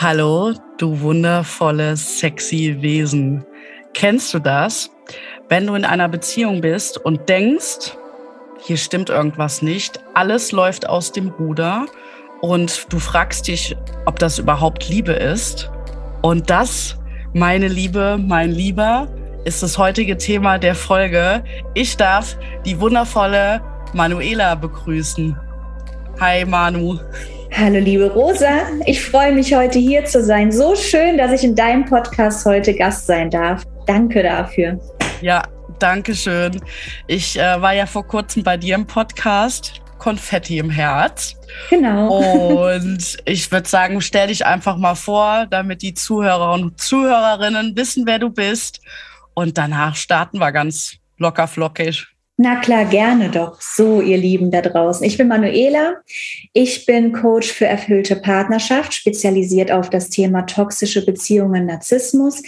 Hallo, du wundervolles, sexy Wesen. Kennst du das? Wenn du in einer Beziehung bist und denkst, hier stimmt irgendwas nicht, alles läuft aus dem Ruder und du fragst dich, ob das überhaupt Liebe ist. Und das, meine Liebe, mein Lieber, ist das heutige Thema der Folge. Ich darf die wundervolle Manuela begrüßen. Hi Manu. Hallo liebe Rosa, ich freue mich heute hier zu sein. So schön, dass ich in deinem Podcast heute Gast sein darf. Danke dafür. Ja, danke schön. Ich äh, war ja vor kurzem bei dir im Podcast. Konfetti im Herz. Genau. Und ich würde sagen, stell dich einfach mal vor, damit die Zuhörer und Zuhörerinnen wissen, wer du bist. Und danach starten wir ganz locker flockig. Na klar, gerne doch. So, ihr Lieben da draußen. Ich bin Manuela. Ich bin Coach für erfüllte Partnerschaft, spezialisiert auf das Thema toxische Beziehungen, Narzissmus.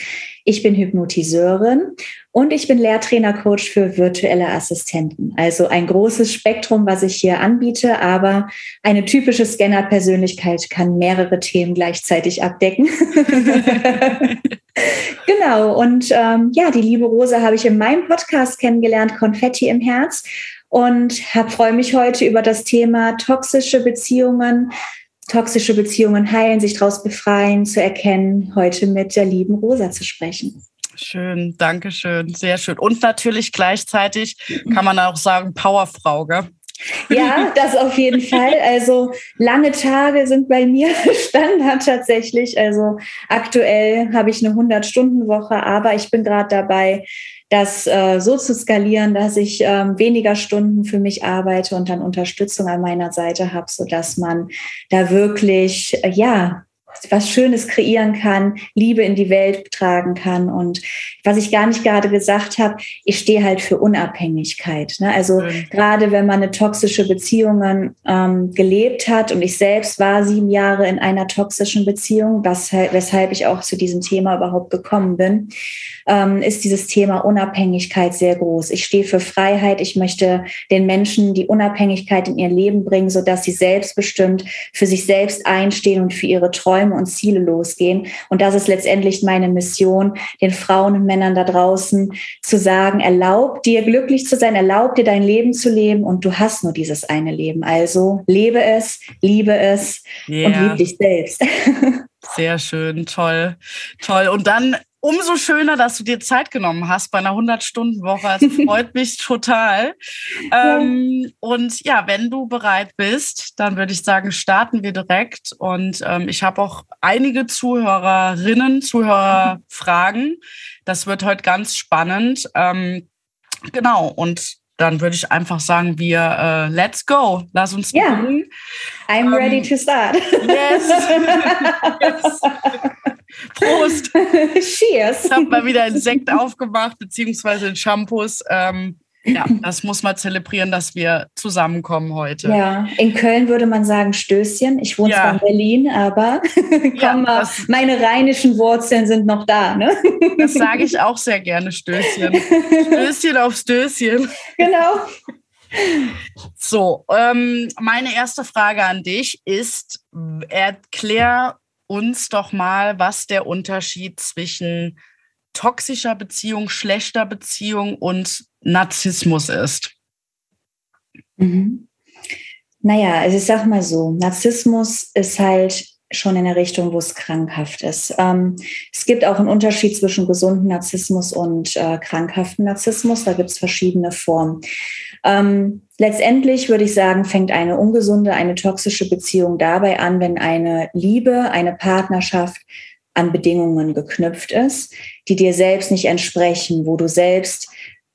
Ich bin Hypnotiseurin und ich bin Lehrtrainer-Coach für virtuelle Assistenten. Also ein großes Spektrum, was ich hier anbiete, aber eine typische Scanner-Persönlichkeit kann mehrere Themen gleichzeitig abdecken. genau. Und ähm, ja, die liebe Rosa habe ich in meinem Podcast kennengelernt, Konfetti im Herz. Und freue mich heute über das Thema toxische Beziehungen, toxische Beziehungen heilen, sich daraus befreien, zu erkennen, heute mit der lieben Rosa zu sprechen. Schön, danke schön, sehr schön. Und natürlich gleichzeitig kann man auch sagen, Powerfrau, gell? Ja, das auf jeden Fall. Also lange Tage sind bei mir Standard tatsächlich. Also aktuell habe ich eine 100-Stunden-Woche, aber ich bin gerade dabei, das äh, so zu skalieren, dass ich ähm, weniger Stunden für mich arbeite und dann Unterstützung an meiner Seite habe, so dass man da wirklich äh, ja was Schönes kreieren kann, Liebe in die Welt tragen kann. Und was ich gar nicht gerade gesagt habe, ich stehe halt für Unabhängigkeit. Ne? Also mhm. gerade wenn man eine toxische Beziehung ähm, gelebt hat und ich selbst war sieben Jahre in einer toxischen Beziehung, was, weshalb ich auch zu diesem Thema überhaupt gekommen bin, ähm, ist dieses Thema Unabhängigkeit sehr groß. Ich stehe für Freiheit. Ich möchte den Menschen die Unabhängigkeit in ihr Leben bringen, sodass sie selbstbestimmt für sich selbst einstehen und für ihre Träume und Ziele losgehen. Und das ist letztendlich meine Mission, den Frauen und Männern da draußen zu sagen, erlaub dir glücklich zu sein, erlaub dir dein Leben zu leben und du hast nur dieses eine Leben. Also lebe es, liebe es yeah. und liebe dich selbst. Sehr schön, toll, toll. Und dann umso schöner, dass du dir Zeit genommen hast bei einer 100-Stunden-Woche. Es freut mich total. Ähm, und ja, wenn du bereit bist, dann würde ich sagen, starten wir direkt. Und ähm, ich habe auch einige Zuhörerinnen, Zuhörerfragen. Das wird heute ganz spannend. Ähm, genau. Und dann würde ich einfach sagen, wir uh, let's go. Lass uns yeah. beginnen. I'm um, ready ähm, to start. Yes. yes. Prost. Cheers. Ich habe mal wieder einen Sekt aufgemacht, beziehungsweise einen Shampoos. Ähm, ja, das muss man zelebrieren, dass wir zusammenkommen heute. Ja, in Köln würde man sagen Stößchen. Ich wohne ja. zwar in Berlin, aber ja, mal, meine rheinischen Wurzeln sind noch da. Ne? Das sage ich auch sehr gerne, Stößchen. Stößchen auf Stößchen. Genau. So, ähm, meine erste Frage an dich ist, erklär uns doch mal, was der Unterschied zwischen toxischer Beziehung, schlechter Beziehung und Narzissmus ist. Mhm. Naja, also ich sag mal so, Narzissmus ist halt schon in der Richtung, wo es krankhaft ist. Ähm, es gibt auch einen Unterschied zwischen gesunden Narzissmus und äh, krankhaften Narzissmus. Da gibt es verschiedene Formen. Ähm, letztendlich würde ich sagen, fängt eine ungesunde, eine toxische Beziehung dabei an, wenn eine Liebe, eine Partnerschaft an Bedingungen geknüpft ist, die dir selbst nicht entsprechen, wo du selbst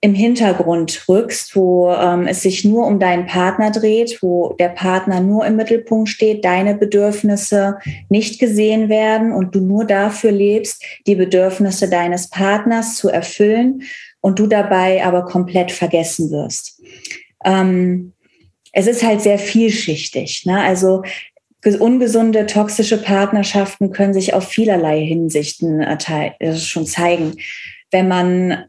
im Hintergrund rückst, wo ähm, es sich nur um deinen Partner dreht, wo der Partner nur im Mittelpunkt steht, deine Bedürfnisse nicht gesehen werden und du nur dafür lebst, die Bedürfnisse deines Partners zu erfüllen und du dabei aber komplett vergessen wirst. Ähm, es ist halt sehr vielschichtig. Ne? Also ungesunde, toxische Partnerschaften können sich auf vielerlei Hinsichten äh, schon zeigen. Wenn man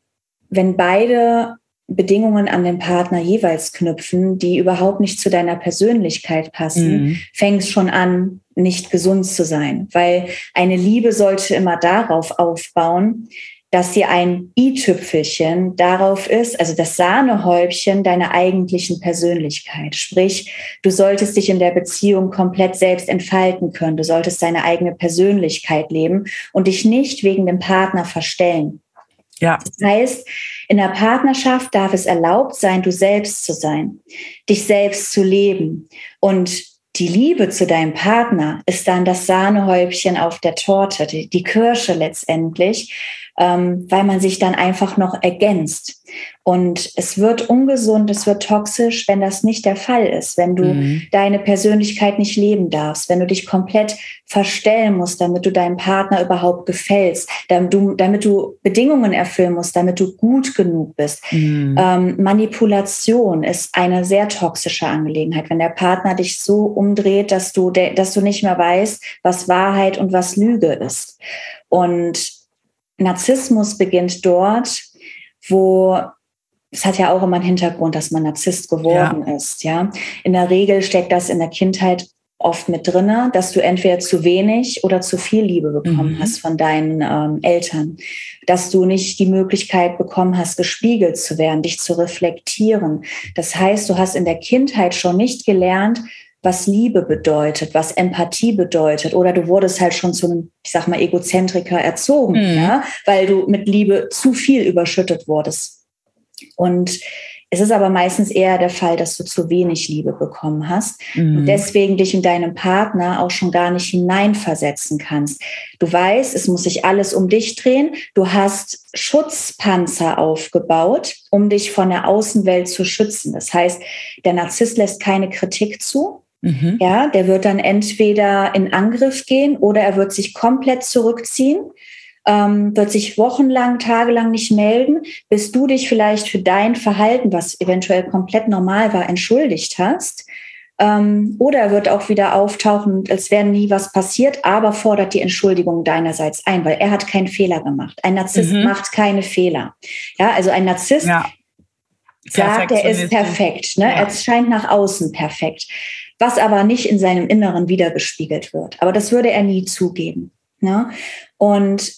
wenn beide Bedingungen an den Partner jeweils knüpfen, die überhaupt nicht zu deiner Persönlichkeit passen, mhm. fängt es schon an, nicht gesund zu sein, weil eine Liebe sollte immer darauf aufbauen, dass sie ein i-Tüpfelchen darauf ist, also das Sahnehäubchen deiner eigentlichen Persönlichkeit. Sprich, du solltest dich in der Beziehung komplett selbst entfalten können. Du solltest deine eigene Persönlichkeit leben und dich nicht wegen dem Partner verstellen. Ja. Das heißt, in der Partnerschaft darf es erlaubt sein, du selbst zu sein, dich selbst zu leben. Und die Liebe zu deinem Partner ist dann das Sahnehäubchen auf der Torte, die, die Kirsche letztendlich, ähm, weil man sich dann einfach noch ergänzt. Und es wird ungesund, es wird toxisch, wenn das nicht der Fall ist, wenn du mhm. deine Persönlichkeit nicht leben darfst, wenn du dich komplett verstellen musst, damit du deinem Partner überhaupt gefällst, damit du, damit du Bedingungen erfüllen musst, damit du gut genug bist. Mhm. Ähm, Manipulation ist eine sehr toxische Angelegenheit, wenn der Partner dich so umdreht, dass du, dass du nicht mehr weißt, was Wahrheit und was Lüge ist. Und Narzissmus beginnt dort, wo es hat ja auch immer einen Hintergrund, dass man Narzisst geworden ja. ist. Ja, in der Regel steckt das in der Kindheit oft mit drinne, dass du entweder zu wenig oder zu viel Liebe bekommen mhm. hast von deinen ähm, Eltern, dass du nicht die Möglichkeit bekommen hast, gespiegelt zu werden, dich zu reflektieren. Das heißt, du hast in der Kindheit schon nicht gelernt, was Liebe bedeutet, was Empathie bedeutet, oder du wurdest halt schon zu einem, ich sag mal, Egozentriker erzogen, mhm. ja, weil du mit Liebe zu viel überschüttet wurdest. Und es ist aber meistens eher der Fall, dass du zu wenig Liebe bekommen hast mhm. und deswegen dich in deinem Partner auch schon gar nicht hineinversetzen kannst. Du weißt, es muss sich alles um dich drehen. Du hast Schutzpanzer aufgebaut, um dich von der Außenwelt zu schützen. Das heißt, der Narzisst lässt keine Kritik zu. Mhm. Ja, der wird dann entweder in Angriff gehen oder er wird sich komplett zurückziehen ähm, wird sich wochenlang, tagelang nicht melden, bis du dich vielleicht für dein Verhalten, was eventuell komplett normal war, entschuldigt hast. Ähm, oder er wird auch wieder auftauchen, als wäre nie was passiert, aber fordert die Entschuldigung deinerseits ein, weil er hat keinen Fehler gemacht. Ein Narzisst mhm. macht keine Fehler. Ja, also ein Narzisst ja. sagt, er ist perfekt. Ne? Ja. Er scheint nach außen perfekt, was aber nicht in seinem Inneren wiedergespiegelt wird. Aber das würde er nie zugeben. Ne? Und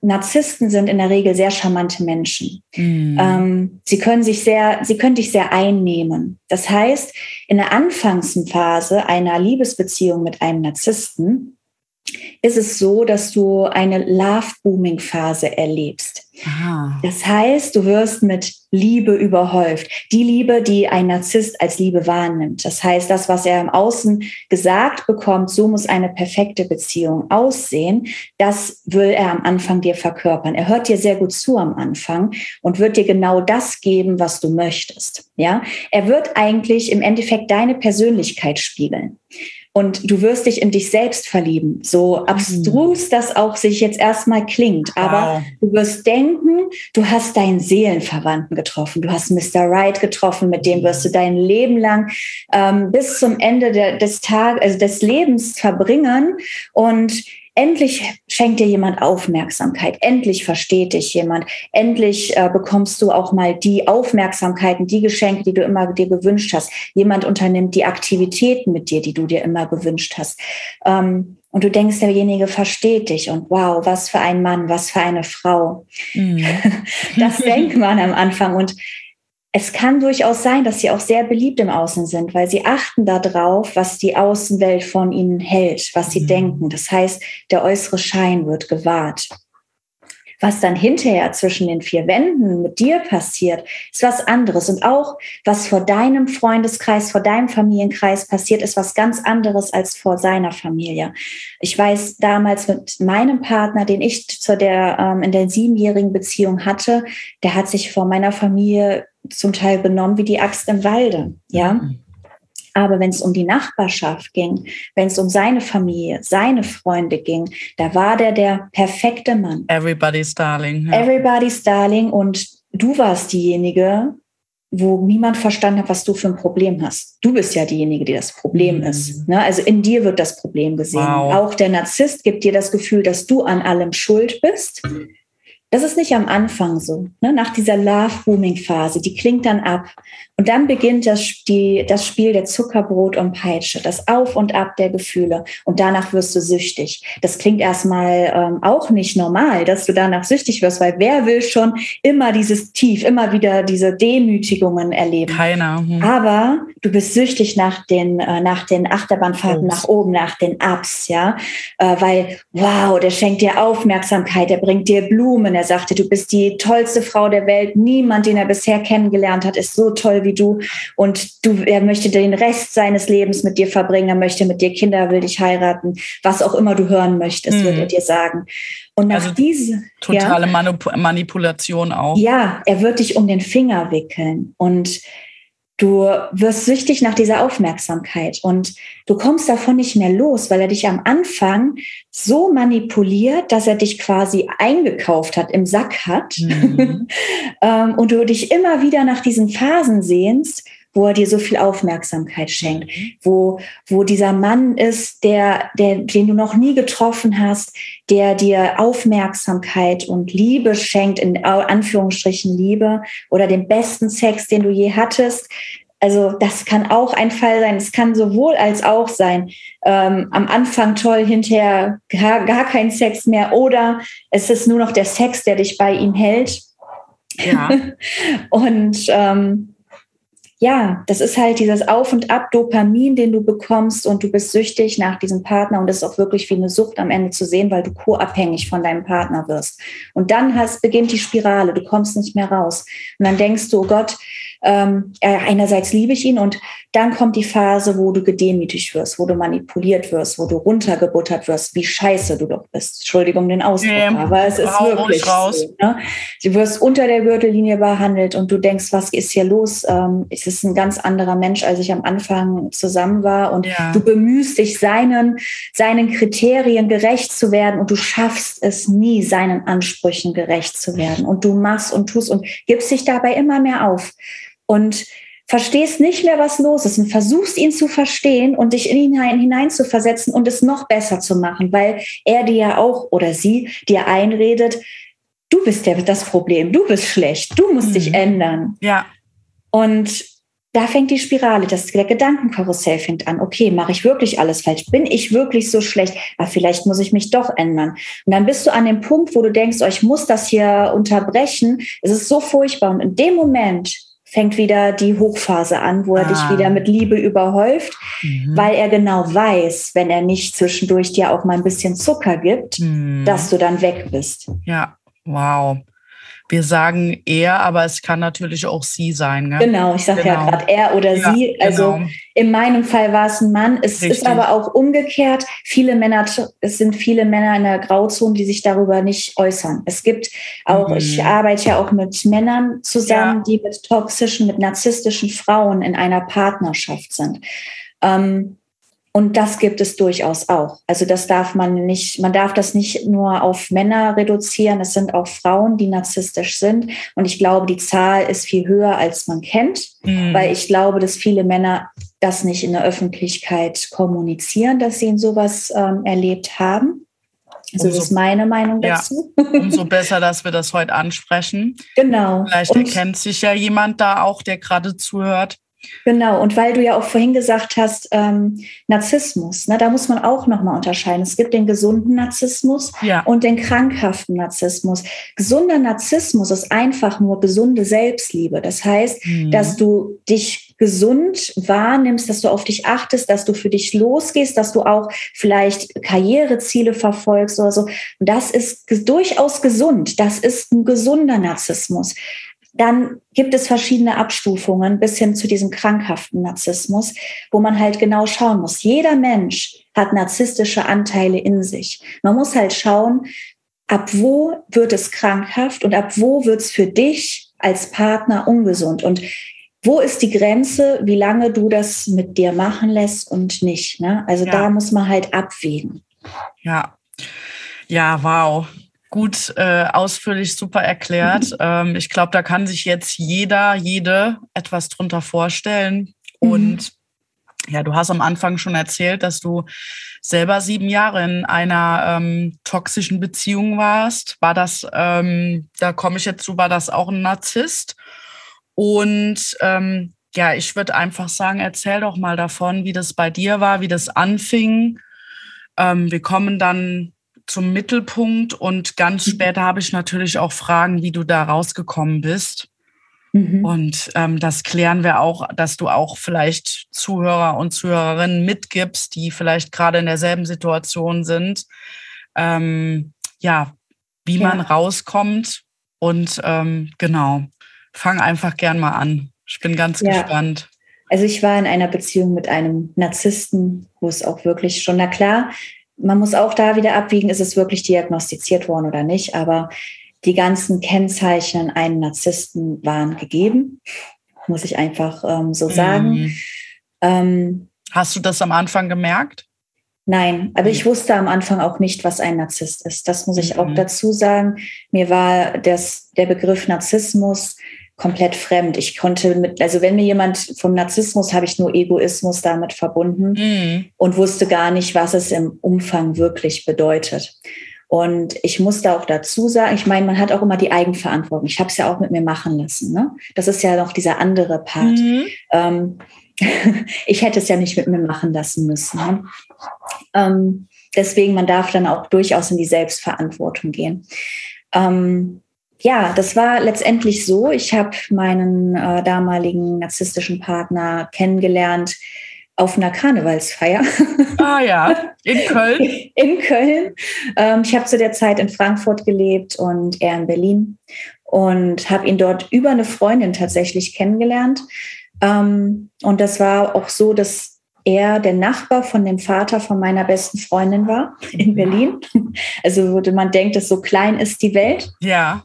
Narzissten sind in der Regel sehr charmante Menschen. Mm. Ähm, sie können sich sehr, sie können dich sehr einnehmen. Das heißt, in der Anfangsphase einer Liebesbeziehung mit einem Narzissten ist es so, dass du eine Love-Booming-Phase erlebst. Aha. Das heißt, du wirst mit Liebe überhäuft. Die Liebe, die ein Narzisst als Liebe wahrnimmt. Das heißt, das, was er im Außen gesagt bekommt, so muss eine perfekte Beziehung aussehen, das will er am Anfang dir verkörpern. Er hört dir sehr gut zu am Anfang und wird dir genau das geben, was du möchtest. Ja, er wird eigentlich im Endeffekt deine Persönlichkeit spiegeln und du wirst dich in dich selbst verlieben. So abstrus mhm. das auch sich jetzt erstmal klingt. Aber wow. du wirst denken, du hast deinen Seelenverwandten getroffen. Du hast Mr. Right getroffen, mit dem wirst du dein Leben lang ähm, bis zum Ende der, des Tages, also des Lebens verbringen. Und endlich schenkt dir jemand Aufmerksamkeit, endlich versteht dich jemand, endlich äh, bekommst du auch mal die Aufmerksamkeiten, die Geschenke, die du immer dir gewünscht hast. Jemand unternimmt die Aktivitäten mit dir, die du dir immer gewünscht hast. Ähm, und du denkst, derjenige versteht dich und wow, was für ein Mann, was für eine Frau. Mhm. Das denkt man am Anfang und es kann durchaus sein, dass sie auch sehr beliebt im Außen sind, weil sie achten darauf, was die Außenwelt von ihnen hält, was sie mhm. denken. Das heißt, der äußere Schein wird gewahrt. Was dann hinterher zwischen den vier Wänden mit dir passiert, ist was anderes. Und auch was vor deinem Freundeskreis, vor deinem Familienkreis passiert, ist was ganz anderes als vor seiner Familie. Ich weiß damals mit meinem Partner, den ich zu der, ähm, in der siebenjährigen Beziehung hatte, der hat sich vor meiner Familie zum Teil benommen wie die Axt im Walde, ja. Mhm. Aber wenn es um die Nachbarschaft ging, wenn es um seine Familie, seine Freunde ging, da war der der perfekte Mann. Everybody's Darling. Ja. Everybody's Darling. Und du warst diejenige, wo niemand verstanden hat, was du für ein Problem hast. Du bist ja diejenige, die das Problem mhm. ist. Ne? Also in dir wird das Problem gesehen. Wow. Auch der Narzisst gibt dir das Gefühl, dass du an allem schuld bist Das ist nicht am Anfang so. Ne? Nach dieser Love-Booming-Phase, die klingt dann ab. Und dann beginnt das, die, das Spiel der Zuckerbrot und Peitsche, das Auf und Ab der Gefühle. Und danach wirst du süchtig. Das klingt erstmal ähm, auch nicht normal, dass du danach süchtig wirst, weil wer will schon immer dieses Tief, immer wieder diese Demütigungen erleben? Keiner. Hm. Aber du bist süchtig nach den, äh, nach den Achterbahnfahrten Ups. nach oben, nach den Ups, ja. Äh, weil, wow, der schenkt dir Aufmerksamkeit, der bringt dir Blumen, er sagte, du bist die tollste Frau der Welt, niemand, den er bisher kennengelernt hat, ist so toll wie du und du, er möchte den Rest seines Lebens mit dir verbringen, er möchte mit dir Kinder, will dich heiraten, was auch immer du hören möchtest, mhm. wird er dir sagen. Und nach also diese totale ja, Manip Manipulation auch. Ja, er wird dich um den Finger wickeln und Du wirst süchtig nach dieser Aufmerksamkeit und du kommst davon nicht mehr los, weil er dich am Anfang so manipuliert, dass er dich quasi eingekauft hat, im Sack hat mhm. Ähm, und du dich immer wieder nach diesen Phasen sehnst, wo er dir so viel Aufmerksamkeit schenkt, mhm. wo, wo dieser Mann ist, der, der, den du noch nie getroffen hast, der dir Aufmerksamkeit und Liebe schenkt, in Anführungsstrichen Liebe, oder den besten Sex, den du je hattest. Also das kann auch ein Fall sein. Es kann sowohl als auch sein. Ähm, am Anfang toll, hinterher gar, gar kein Sex mehr oder es ist nur noch der Sex, der dich bei ihm hält. Ja. und ähm, ja, das ist halt dieses Auf und Ab Dopamin, den du bekommst und du bist süchtig nach diesem Partner und das ist auch wirklich wie eine Sucht am Ende zu sehen, weil du co-abhängig von deinem Partner wirst. Und dann hast, beginnt die Spirale, du kommst nicht mehr raus. Und dann denkst du, oh Gott, ähm, einerseits liebe ich ihn und dann kommt die Phase, wo du gedemütigt wirst, wo du manipuliert wirst, wo du runtergebuttert wirst, wie scheiße du doch bist. Entschuldigung den Ausdruck, ähm, aber es ist wirklich raus. So, ne? Du wirst unter der Gürtellinie behandelt und du denkst, was ist hier los? Ähm, es ist ein ganz anderer Mensch, als ich am Anfang zusammen war und ja. du bemühst dich, seinen, seinen Kriterien gerecht zu werden und du schaffst es nie, seinen Ansprüchen gerecht zu werden und du machst und tust und gibst dich dabei immer mehr auf und verstehst nicht mehr, was los ist und versuchst ihn zu verstehen und dich in ihn hinein, hinein zu versetzen und es noch besser zu machen, weil er dir ja auch oder sie dir einredet, du bist ja das Problem, du bist schlecht, du musst mhm. dich ändern. Ja. Und da fängt die Spirale, das der Gedankenkarussell fängt an. Okay, mache ich wirklich alles falsch? Bin ich wirklich so schlecht? Aber ah, vielleicht muss ich mich doch ändern. Und dann bist du an dem Punkt, wo du denkst, oh, ich muss das hier unterbrechen. Es ist so furchtbar. Und in dem Moment fängt wieder die Hochphase an, wo er ah. dich wieder mit Liebe überhäuft, mhm. weil er genau weiß, wenn er nicht zwischendurch dir auch mal ein bisschen Zucker gibt, mhm. dass du dann weg bist. Ja, wow. Wir sagen er, aber es kann natürlich auch sie sein. Gell? Genau, ich sage genau. ja gerade er oder ja, sie. Also genau. in meinem Fall war es ein Mann. Es Richtig. ist aber auch umgekehrt. Viele Männer, es sind viele Männer in der Grauzone, die sich darüber nicht äußern. Es gibt auch, mhm. ich arbeite ja auch mit Männern zusammen, ja. die mit toxischen, mit narzisstischen Frauen in einer Partnerschaft sind. Ähm, und das gibt es durchaus auch. Also das darf man nicht, man darf das nicht nur auf Männer reduzieren. Es sind auch Frauen, die narzisstisch sind. Und ich glaube, die Zahl ist viel höher, als man kennt, mhm. weil ich glaube, dass viele Männer das nicht in der Öffentlichkeit kommunizieren, dass sie in sowas ähm, erlebt haben. Also umso, das ist meine Meinung dazu. Ja, umso besser, dass wir das heute ansprechen. Genau. Vielleicht Und erkennt sich ja jemand da auch, der gerade zuhört. Genau, und weil du ja auch vorhin gesagt hast, ähm, Narzissmus, ne, da muss man auch nochmal unterscheiden. Es gibt den gesunden Narzissmus ja. und den krankhaften Narzissmus. Gesunder Narzissmus ist einfach nur gesunde Selbstliebe. Das heißt, mhm. dass du dich gesund wahrnimmst, dass du auf dich achtest, dass du für dich losgehst, dass du auch vielleicht Karriereziele verfolgst oder so. Und das ist durchaus gesund. Das ist ein gesunder Narzissmus. Dann gibt es verschiedene Abstufungen bis hin zu diesem krankhaften Narzissmus, wo man halt genau schauen muss. Jeder Mensch hat narzisstische Anteile in sich. Man muss halt schauen, ab wo wird es krankhaft und ab wo wird es für dich als Partner ungesund. Und wo ist die Grenze, wie lange du das mit dir machen lässt und nicht. Ne? Also ja. da muss man halt abwägen. Ja, ja, wow gut äh, ausführlich super erklärt. ähm, ich glaube, da kann sich jetzt jeder, jede etwas drunter vorstellen. Mhm. Und Ja, du hast am Anfang schon erzählt, dass du selber sieben Jahre in einer ähm, toxischen Beziehung warst. War das, ähm, da komme ich jetzt zu, war das auch ein Narzisst? Und ähm, ja, ich würde einfach sagen, erzähl doch mal davon, wie das bei dir war, wie das anfing. Ähm, wir kommen dann zum Mittelpunkt und ganz mhm. später habe ich natürlich auch Fragen, wie du da rausgekommen bist. Mhm. Und ähm, das klären wir auch, dass du auch vielleicht Zuhörer und Zuhörerinnen mitgibst, die vielleicht gerade in derselben Situation sind. Ähm, ja, wie ja. man rauskommt. Und ähm, genau, fang einfach gern mal an. Ich bin ganz ja. gespannt. Also ich war in einer Beziehung mit einem Narzissten, wo es auch wirklich schon, na klar, man muss auch da wieder abwiegen, ist es wirklich diagnostiziert worden oder nicht, aber die ganzen Kennzeichen einen Narzissten waren gegeben, muss ich einfach ähm, so sagen. Mhm. Ähm, Hast du das am Anfang gemerkt? Nein, aber ich wusste am Anfang auch nicht, was ein Narzisst ist. Das muss ich mhm. auch dazu sagen. Mir war das, der Begriff Narzissmus komplett fremd. Ich konnte mit, also wenn mir jemand vom Narzissmus, habe ich nur Egoismus damit verbunden mhm. und wusste gar nicht, was es im Umfang wirklich bedeutet. Und ich musste auch dazu sagen, ich meine, man hat auch immer die Eigenverantwortung. Ich habe es ja auch mit mir machen lassen. Ne? Das ist ja noch dieser andere Part. Mhm. Ähm, ich hätte es ja nicht mit mir machen lassen müssen. Ne? Ähm, deswegen, man darf dann auch durchaus in die Selbstverantwortung gehen. Ähm, ja, das war letztendlich so. Ich habe meinen äh, damaligen narzisstischen Partner kennengelernt auf einer Karnevalsfeier. Ah ja, in Köln. In Köln. Ähm, ich habe zu der Zeit in Frankfurt gelebt und er in Berlin und habe ihn dort über eine Freundin tatsächlich kennengelernt. Ähm, und das war auch so, dass er der Nachbar von dem Vater von meiner besten Freundin war in Berlin. Also würde man denkt, dass so klein ist die Welt. Ja.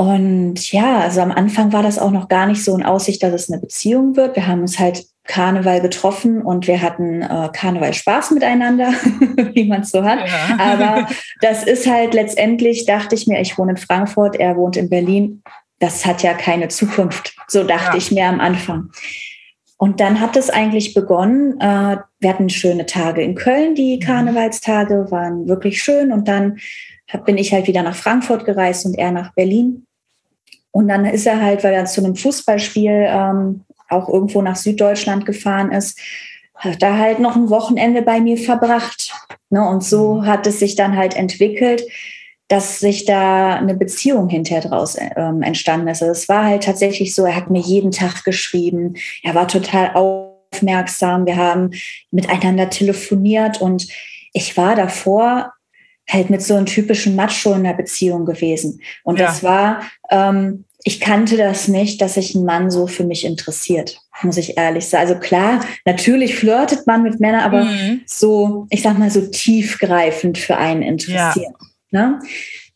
Und ja, also am Anfang war das auch noch gar nicht so in Aussicht, dass es eine Beziehung wird. Wir haben uns halt Karneval getroffen und wir hatten äh, Karneval Spaß miteinander, wie man es so hat. Ja. Aber das ist halt letztendlich, dachte ich mir, ich wohne in Frankfurt, er wohnt in Berlin. Das hat ja keine Zukunft. So dachte ja. ich mir am Anfang. Und dann hat es eigentlich begonnen. Äh, wir hatten schöne Tage in Köln. Die mhm. Karnevalstage waren wirklich schön. Und dann bin ich halt wieder nach Frankfurt gereist und er nach Berlin. Und dann ist er halt, weil er zu einem Fußballspiel ähm, auch irgendwo nach Süddeutschland gefahren ist, hat er halt noch ein Wochenende bei mir verbracht. Ne? Und so mhm. hat es sich dann halt entwickelt, dass sich da eine Beziehung hinterher draus ähm, entstanden ist. Also es war halt tatsächlich so, er hat mir jeden Tag geschrieben, er war total aufmerksam, wir haben miteinander telefoniert und ich war davor halt mit so einem typischen Macho in der Beziehung gewesen. Und ja. das war, ähm, ich kannte das nicht, dass sich ein Mann so für mich interessiert, muss ich ehrlich sagen. Also klar, natürlich flirtet man mit Männern, aber mhm. so, ich sag mal, so tiefgreifend für einen interessiert. Ja. Ne?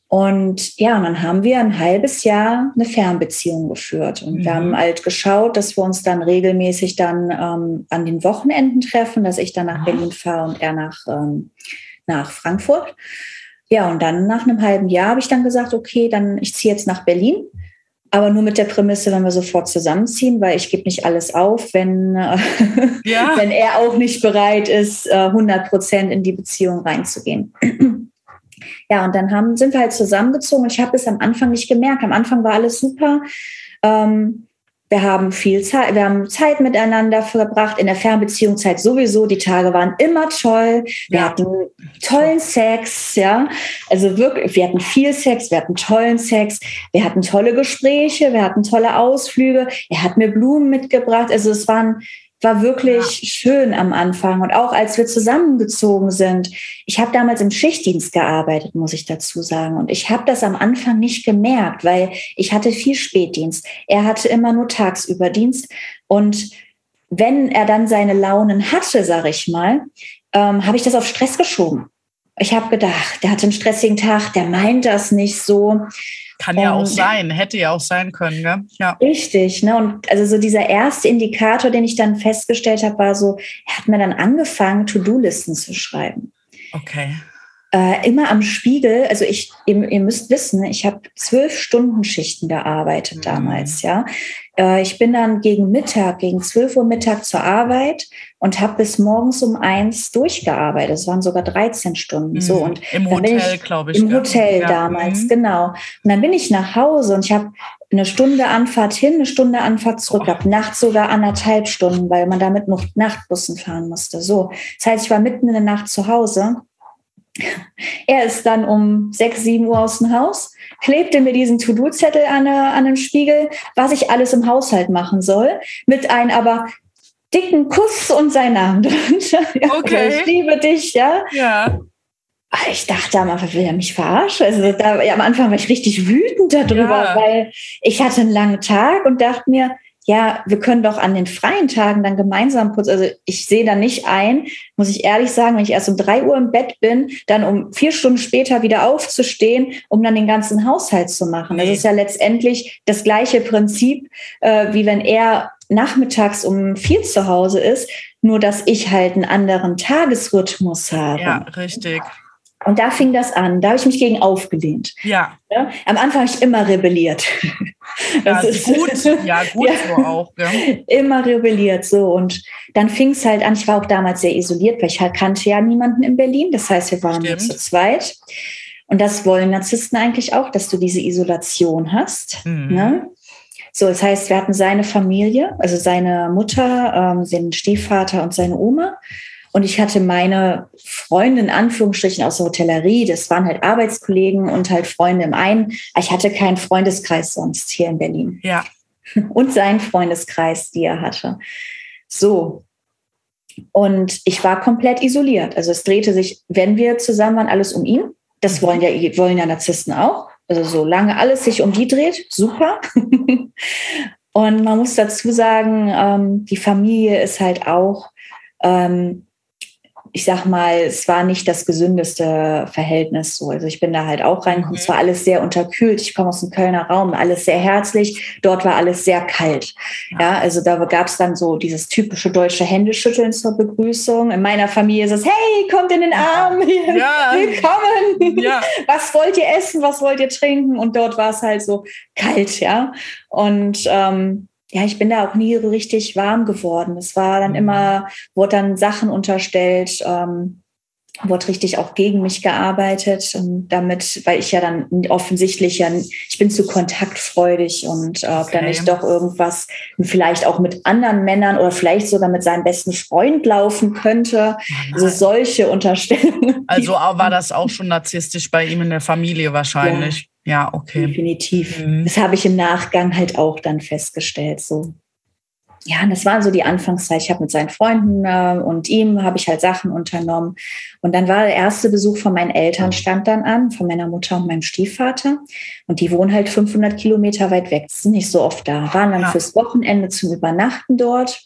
Und ja, und dann haben wir ein halbes Jahr eine Fernbeziehung geführt. Und mhm. wir haben halt geschaut, dass wir uns dann regelmäßig dann ähm, an den Wochenenden treffen, dass ich dann nach Berlin fahre und er nach ähm, nach Frankfurt. Ja, und dann nach einem halben Jahr habe ich dann gesagt, okay, dann ich ziehe jetzt nach Berlin, aber nur mit der Prämisse, wenn wir sofort zusammenziehen, weil ich gebe nicht alles auf, wenn, äh, ja. wenn er auch nicht bereit ist, 100 äh, Prozent in die Beziehung reinzugehen. Ja, und dann haben, sind wir halt zusammengezogen. Ich habe es am Anfang nicht gemerkt. Am Anfang war alles super. Ähm, wir haben viel Zeit, wir haben Zeit miteinander verbracht, in der Fernbeziehungszeit sowieso. Die Tage waren immer toll. Wir ja. hatten tollen Sex, ja. Also wirklich, wir hatten viel Sex, wir hatten tollen Sex, wir hatten tolle Gespräche, wir hatten tolle Ausflüge. Er hat mir Blumen mitgebracht. Also es waren war wirklich ja. schön am Anfang. Und auch als wir zusammengezogen sind, ich habe damals im Schichtdienst gearbeitet, muss ich dazu sagen. Und ich habe das am Anfang nicht gemerkt, weil ich hatte viel Spätdienst. Er hatte immer nur tagsüber Dienst. Und wenn er dann seine Launen hatte, sage ich mal, ähm, habe ich das auf Stress geschoben. Ich habe gedacht, der hatte einen stressigen Tag, der meint das nicht so. Kann ja auch sein, hätte ja auch sein können, gell? Ja. Richtig, ne? Und also so dieser erste Indikator, den ich dann festgestellt habe, war so, er hat mir dann angefangen, To-Do-Listen zu schreiben. Okay. Äh, immer am Spiegel, also ich, ihr, ihr müsst wissen, ich habe zwölf Stunden Schichten gearbeitet mhm. damals, ja. Äh, ich bin dann gegen Mittag, gegen 12 Uhr Mittag zur Arbeit und habe bis morgens um eins durchgearbeitet. Es waren sogar 13 Stunden. Mhm. So und im Hotel, glaube ich. Im Hotel ja. damals, mhm. genau. Und dann bin ich nach Hause und ich habe eine Stunde Anfahrt hin, eine Stunde Anfahrt zurück, habe nachts sogar anderthalb Stunden, weil man damit noch Nachtbussen fahren musste. So, das heißt, ich war mitten in der Nacht zu Hause. Er ist dann um sechs, sieben Uhr aus dem Haus, klebte mir diesen To-Do-Zettel an, an einem Spiegel, was ich alles im Haushalt machen soll, mit einem aber dicken Kuss und seinen Namen drunter. Okay. Ich liebe dich, ja. Ja. Ah, ich dachte am Anfang, will er mich verarschen? Also da, am Anfang war ich richtig wütend darüber, ja. weil ich hatte einen langen Tag und dachte mir, ja, wir können doch an den freien Tagen dann gemeinsam putzen. Also ich sehe da nicht ein, muss ich ehrlich sagen, wenn ich erst um drei Uhr im Bett bin, dann um vier Stunden später wieder aufzustehen, um dann den ganzen Haushalt zu machen. Das ist ja letztendlich das gleiche Prinzip, äh, wie wenn er nachmittags um vier zu Hause ist, nur dass ich halt einen anderen Tagesrhythmus habe. Ja, richtig. Und da fing das an. Da habe ich mich gegen aufgelehnt. Ja. ja? Am Anfang habe ich immer rebelliert. Ja, ist gut. Ja, gut ja. so auch. Ja. Immer rebelliert so. Und dann fing es halt an. Ich war auch damals sehr isoliert, weil ich halt kannte ja niemanden in Berlin. Das heißt, wir waren nur zu zweit. Und das wollen Narzissten eigentlich auch, dass du diese Isolation hast. Mhm. Ne? So, das heißt, wir hatten seine Familie, also seine Mutter, ähm, seinen Stiefvater und seine Oma. Und ich hatte meine Freunde in Anführungsstrichen aus der Hotellerie, das waren halt Arbeitskollegen und halt Freunde im einen. Ich hatte keinen Freundeskreis sonst hier in Berlin. Ja. Und seinen Freundeskreis, die er hatte. So. Und ich war komplett isoliert. Also es drehte sich, wenn wir zusammen waren, alles um ihn. Das wollen ja, wollen ja Narzissten auch. Also solange alles sich um die dreht, super. Und man muss dazu sagen, ähm, die Familie ist halt auch ähm, ich sag mal, es war nicht das gesündeste Verhältnis so. Also ich bin da halt auch reingekommen. Mhm. Es war alles sehr unterkühlt. Ich komme aus dem Kölner Raum, alles sehr herzlich. Dort war alles sehr kalt. Ja, ja also da gab es dann so dieses typische deutsche Händeschütteln zur Begrüßung. In meiner Familie ist es, hey, kommt in den Arm, ja. willkommen. Ja. Was wollt ihr essen? Was wollt ihr trinken? Und dort war es halt so kalt, ja. Und ähm, ja, ich bin da auch nie so richtig warm geworden. Es war dann mhm. immer, wurde dann Sachen unterstellt, ähm, wurde richtig auch gegen mich gearbeitet und damit, weil ich ja dann offensichtlich ja, ich bin zu kontaktfreudig und äh, ob okay. da nicht doch irgendwas vielleicht auch mit anderen Männern oder vielleicht sogar mit seinem besten Freund laufen könnte. Also solche Unterstellungen. Also war das auch schon narzisstisch bei ihm in der Familie wahrscheinlich. Ja. Ja, okay. Definitiv. Mhm. Das habe ich im Nachgang halt auch dann festgestellt. So. Ja, und das war so die Anfangszeit. Ich habe mit seinen Freunden äh, und ihm habe ich halt Sachen unternommen. Und dann war der erste Besuch von meinen Eltern stand dann an, von meiner Mutter und meinem Stiefvater. Und die wohnen halt 500 Kilometer weit weg. sind nicht so oft da. Waren dann ja. fürs Wochenende zum Übernachten dort.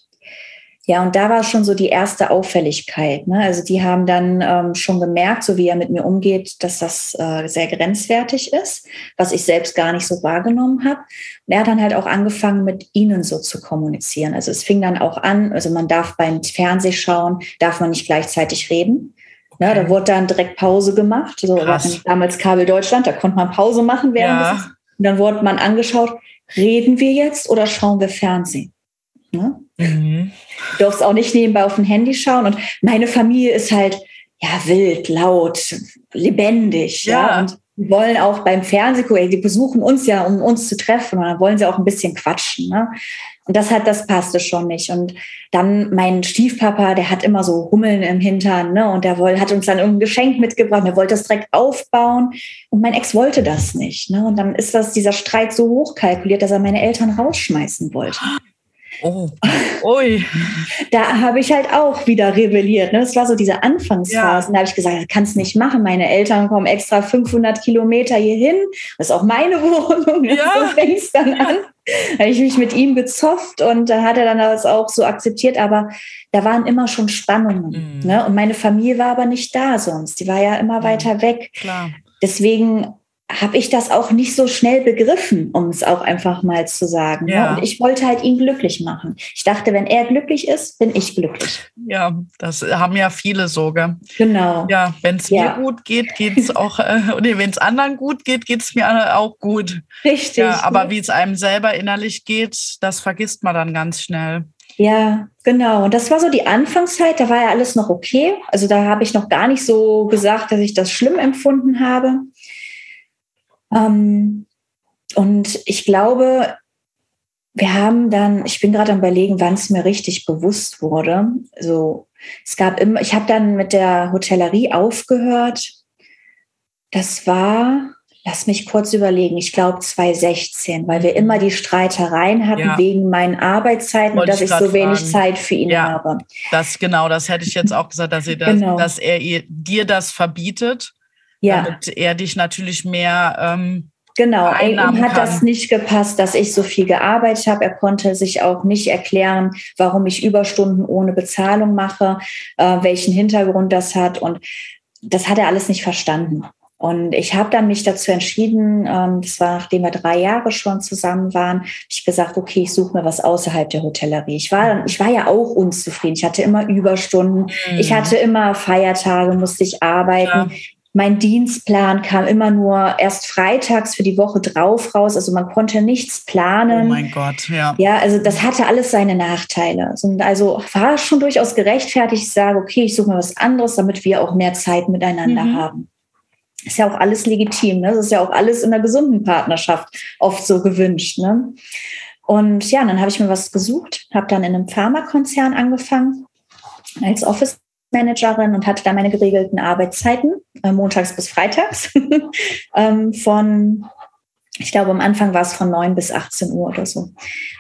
Ja, und da war schon so die erste Auffälligkeit. Ne? Also die haben dann ähm, schon gemerkt, so wie er mit mir umgeht, dass das äh, sehr grenzwertig ist, was ich selbst gar nicht so wahrgenommen habe. Und er hat dann halt auch angefangen, mit ihnen so zu kommunizieren. Also es fing dann auch an, also man darf beim Fernsehschauen, darf man nicht gleichzeitig reden. Ne, da wurde dann direkt Pause gemacht. So Krass. damals Kabel Deutschland, da konnte man Pause machen während ja. Und dann wurde man angeschaut, reden wir jetzt oder schauen wir Fernsehen? Ne? Mhm. Du darfst auch nicht nebenbei auf dem Handy schauen. Und meine Familie ist halt ja wild, laut, lebendig. Ja. ja? Und die wollen auch beim Fernsehen, die besuchen uns ja, um uns zu treffen. Und dann wollen sie auch ein bisschen quatschen. Ne? Und das hat, das passte schon nicht. Und dann mein Stiefpapa, der hat immer so Hummeln im Hintern, ne? Und der wollte, hat uns dann irgendein Geschenk mitgebracht. Der wollte das direkt aufbauen. Und mein Ex wollte das nicht. Ne? Und dann ist das dieser Streit so hochkalkuliert, dass er meine Eltern rausschmeißen wollte. Oh, ui. da habe ich halt auch wieder rebelliert. Ne? Das war so diese Anfangsphase. Ja. Da habe ich gesagt, das kannst nicht machen. Meine Eltern kommen extra 500 Kilometer hierhin. Das ist auch meine Wohnung. Ja. So fängst dann an. Da habe ich mich mit ihm gezofft und da hat er dann das auch so akzeptiert. Aber da waren immer schon Spannungen. Mhm. Ne? Und meine Familie war aber nicht da sonst. Die war ja immer mhm. weiter weg. Klar. Deswegen habe ich das auch nicht so schnell begriffen, um es auch einfach mal zu sagen. Ne? Ja. Ne? Und ich wollte halt ihn glücklich machen. Ich dachte, wenn er glücklich ist, bin ich glücklich. Ja, das haben ja viele sogar. Genau. Ja, wenn es ja. mir gut geht, geht es auch, äh, oder wenn es anderen gut geht, geht es mir auch gut. Richtig. Ja, aber ne? wie es einem selber innerlich geht, das vergisst man dann ganz schnell. Ja, genau. Und das war so die Anfangszeit, da war ja alles noch okay. Also da habe ich noch gar nicht so gesagt, dass ich das schlimm empfunden habe. Ähm, und ich glaube, wir haben dann, ich bin gerade am überlegen, wann es mir richtig bewusst wurde. So, es gab immer, ich habe dann mit der Hotellerie aufgehört. Das war, lass mich kurz überlegen, ich glaube 2016, weil wir immer die Streitereien hatten ja. wegen meinen Arbeitszeiten Wollte und dass ich, so wenig fragen. Zeit für ihn ja, habe. Das genau, das hätte ich jetzt auch gesagt, dass, das, genau. dass er dir das verbietet ja. damit er dich natürlich mehr ähm, Genau, ihm hat kann. das nicht gepasst, dass ich so viel gearbeitet habe. Er konnte sich auch nicht erklären, warum ich Überstunden ohne Bezahlung mache, äh, welchen Hintergrund das hat. Und das hat er alles nicht verstanden. Und ich habe dann mich dazu entschieden, ähm, das war nachdem wir drei Jahre schon zusammen waren, ich gesagt, okay, ich suche mir was außerhalb der Hotellerie. Ich war, ich war ja auch unzufrieden. Ich hatte immer Überstunden. Mhm. Ich hatte immer Feiertage, musste ich arbeiten. Ja mein Dienstplan kam immer nur erst freitags für die Woche drauf raus. Also man konnte nichts planen. Oh mein Gott, ja. Ja, also das hatte alles seine Nachteile. Also war schon durchaus gerechtfertigt, ich sage, okay, ich suche mir was anderes, damit wir auch mehr Zeit miteinander mhm. haben. Ist ja auch alles legitim. Ne? Das ist ja auch alles in einer gesunden Partnerschaft oft so gewünscht. Ne? Und ja, dann habe ich mir was gesucht, habe dann in einem Pharmakonzern angefangen als Office Managerin und hatte da meine geregelten Arbeitszeiten, äh, montags bis freitags, ähm, von, ich glaube, am Anfang war es von 9 bis 18 Uhr oder so.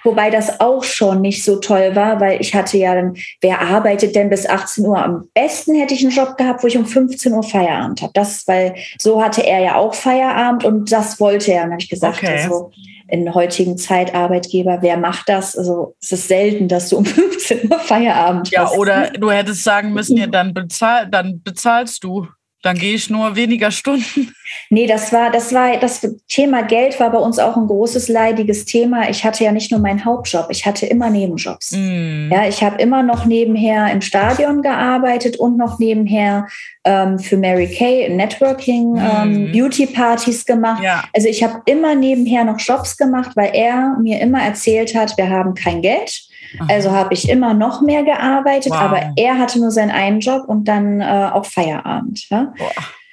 Wobei das auch schon nicht so toll war, weil ich hatte ja dann, wer arbeitet denn bis 18 Uhr? Am besten hätte ich einen Job gehabt, wo ich um 15 Uhr Feierabend habe. Das, weil so hatte er ja auch Feierabend und das wollte er. Und dann habe ich gesagt, okay. also, in heutigen Zeit Arbeitgeber, wer macht das? Also es ist selten, dass du um 15 Uhr Feierabend ja, hast. Ja, oder du hättest sagen müssen, ja, dann, bezahl, dann bezahlst du. Dann gehe ich nur weniger Stunden. Nee, das war, das war, das Thema Geld war bei uns auch ein großes leidiges Thema. Ich hatte ja nicht nur meinen Hauptjob, ich hatte immer Nebenjobs. Mm. Ja, ich habe immer noch nebenher im Stadion gearbeitet und noch nebenher ähm, für Mary Kay Networking, mm. ähm, Beauty-Partys gemacht. Ja. Also ich habe immer nebenher noch Jobs gemacht, weil er mir immer erzählt hat, wir haben kein Geld. Also habe ich immer noch mehr gearbeitet, wow. aber er hatte nur seinen einen Job und dann äh, auch Feierabend. Ja?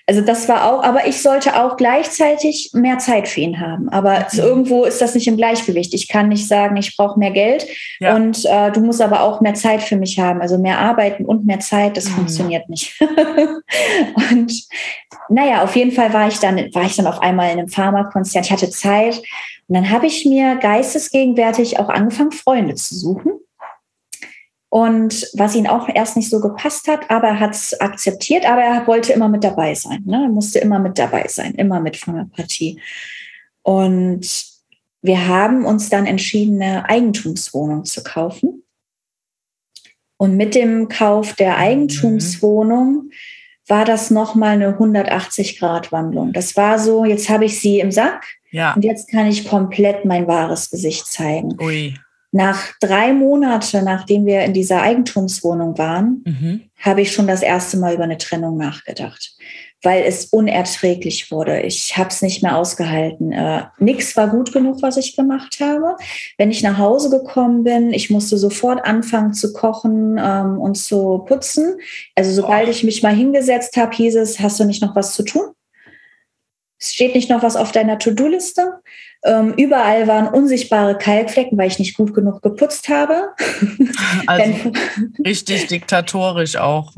Also das war auch, aber ich sollte auch gleichzeitig mehr Zeit für ihn haben. Aber mhm. irgendwo ist das nicht im Gleichgewicht. Ich kann nicht sagen, ich brauche mehr Geld ja. und äh, du musst aber auch mehr Zeit für mich haben. Also mehr arbeiten und mehr Zeit, das mhm. funktioniert nicht. und naja, auf jeden Fall war ich dann, war ich dann auf einmal in einem Pharmakonzern. Ich hatte Zeit und dann habe ich mir geistesgegenwärtig auch angefangen, Freunde zu suchen. Und was ihn auch erst nicht so gepasst hat, aber er hat es akzeptiert, aber er wollte immer mit dabei sein. Ne? Er musste immer mit dabei sein, immer mit von der Partie. Und wir haben uns dann entschieden, eine Eigentumswohnung zu kaufen. Und mit dem Kauf der mhm. Eigentumswohnung war das nochmal eine 180-Grad-Wandlung. Das war so, jetzt habe ich sie im Sack ja. und jetzt kann ich komplett mein wahres Gesicht zeigen. Ui. Nach drei Monaten, nachdem wir in dieser Eigentumswohnung waren, mhm. habe ich schon das erste Mal über eine Trennung nachgedacht, weil es unerträglich wurde. Ich habe es nicht mehr ausgehalten. Äh, nix war gut genug, was ich gemacht habe. Wenn ich nach Hause gekommen bin, ich musste sofort anfangen zu kochen ähm, und zu putzen. Also sobald oh. ich mich mal hingesetzt habe, hieß es, hast du nicht noch was zu tun? Es steht nicht noch was auf deiner To-Do-Liste. Ähm, überall waren unsichtbare Kalkflecken, weil ich nicht gut genug geputzt habe. Also richtig diktatorisch auch.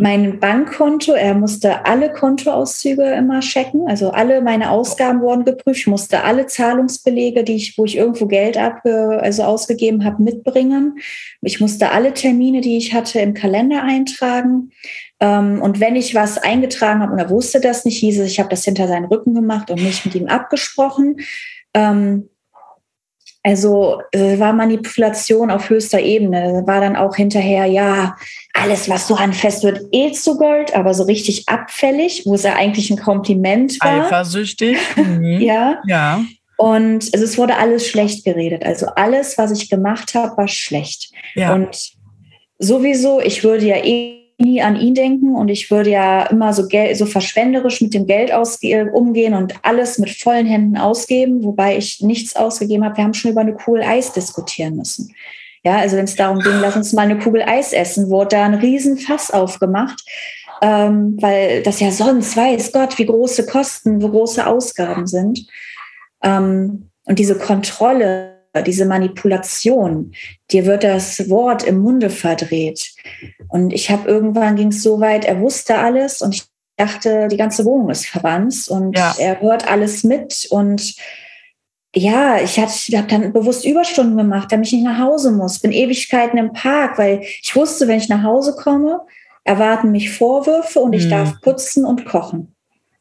Mein Bankkonto, er musste alle Kontoauszüge immer checken. Also alle meine Ausgaben wurden geprüft. Ich musste alle Zahlungsbelege, die ich, wo ich irgendwo Geld ab, also ausgegeben habe, mitbringen. Ich musste alle Termine, die ich hatte, im Kalender eintragen. Ähm, und wenn ich was eingetragen habe und er wusste das nicht, hieß es, ich habe das hinter seinen Rücken gemacht und nicht mit ihm abgesprochen. Ähm, Also äh, war Manipulation auf höchster Ebene. War dann auch hinterher, ja, alles, was so anfasst, wird eh zu Gold, aber so richtig abfällig, wo es ja eigentlich ein Kompliment war. Eifersüchtig. Mhm. ja. Ja. Und also es wurde alles schlecht geredet. Also alles, was ich gemacht habe, war schlecht. Ja. Und sowieso, ich würde ja eh nie an ihn denken und ich würde ja immer so, Geld, so verschwenderisch mit dem Geld umgehen und alles mit vollen Händen ausgeben, wobei ich nichts ausgegeben habe. Wir haben schon über eine Kugel Eis diskutieren müssen. Ja, also wenn es darum ging, lass uns mal eine Kugel Eis essen, wurde da ein Riesenfass aufgemacht, ähm, weil das ja sonst weiß Gott, wie große Kosten, wie große Ausgaben sind. Ähm, und diese Kontrolle, diese Manipulation, dir wird das Wort im Munde verdreht. Und ich habe irgendwann ging es so weit, er wusste alles und ich dachte, die ganze Wohnung ist verwandt und Ja. er hört alles mit und ja, ich habe dann bewusst Überstunden gemacht, damit ich nicht nach Hause muss. Bin Ewigkeiten im Park, weil ich wusste, wenn ich nach Hause komme, erwarten mich Vorwürfe und ich Mhm. darf putzen und kochen.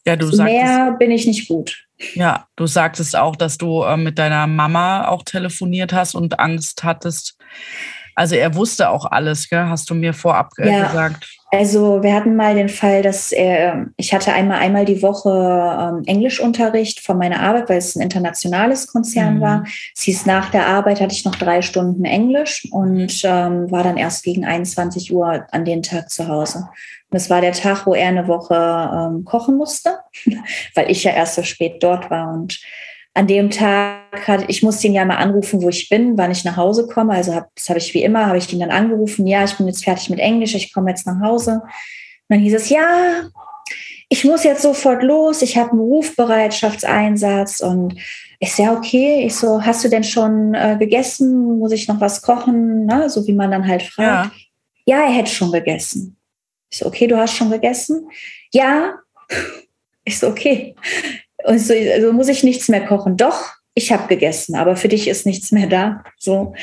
Ja, du sagtest, Mehr bin ich nicht gut. Ja, du sagtest auch, dass du äh, mit deiner Mama auch telefoniert hast und Angst hattest. Also er wusste auch alles, gell? hast du mir vorab äh, Ja. gesagt. Also wir hatten mal den Fall, dass er, ich hatte einmal einmal die Woche ähm, Englischunterricht von meiner Arbeit, weil es ein internationales Konzern Mhm. war. Es hieß, nach der Arbeit hatte ich noch drei Stunden Englisch und ähm, war dann erst gegen 21 Uhr an den Tag zu Hause. Und das war der Tag, wo er eine Woche ähm, kochen musste, weil ich ja erst so spät dort war. Und an dem Tag hatte ich musste ihn ja mal anrufen, wo ich bin, wann ich nach Hause komme. Also hab, das habe ich wie immer, habe ich ihn dann angerufen. Ja, ich bin jetzt fertig mit Englisch, ich komme jetzt nach Hause. Und dann hieß es, ja, ich muss jetzt sofort los, ich habe einen Rufbereitschaftseinsatz und ich so, ja, okay. Ich so, hast du denn schon äh, gegessen? Muss ich noch was kochen? Ne? So wie man dann halt fragt. Ja. Ja, er hätte schon gegessen. Ich so, okay, du hast schon gegessen? Ja. Ich so, okay. Und ich so, also muss ich nichts mehr kochen? Doch, ich habe gegessen, aber für dich ist nichts mehr da. So,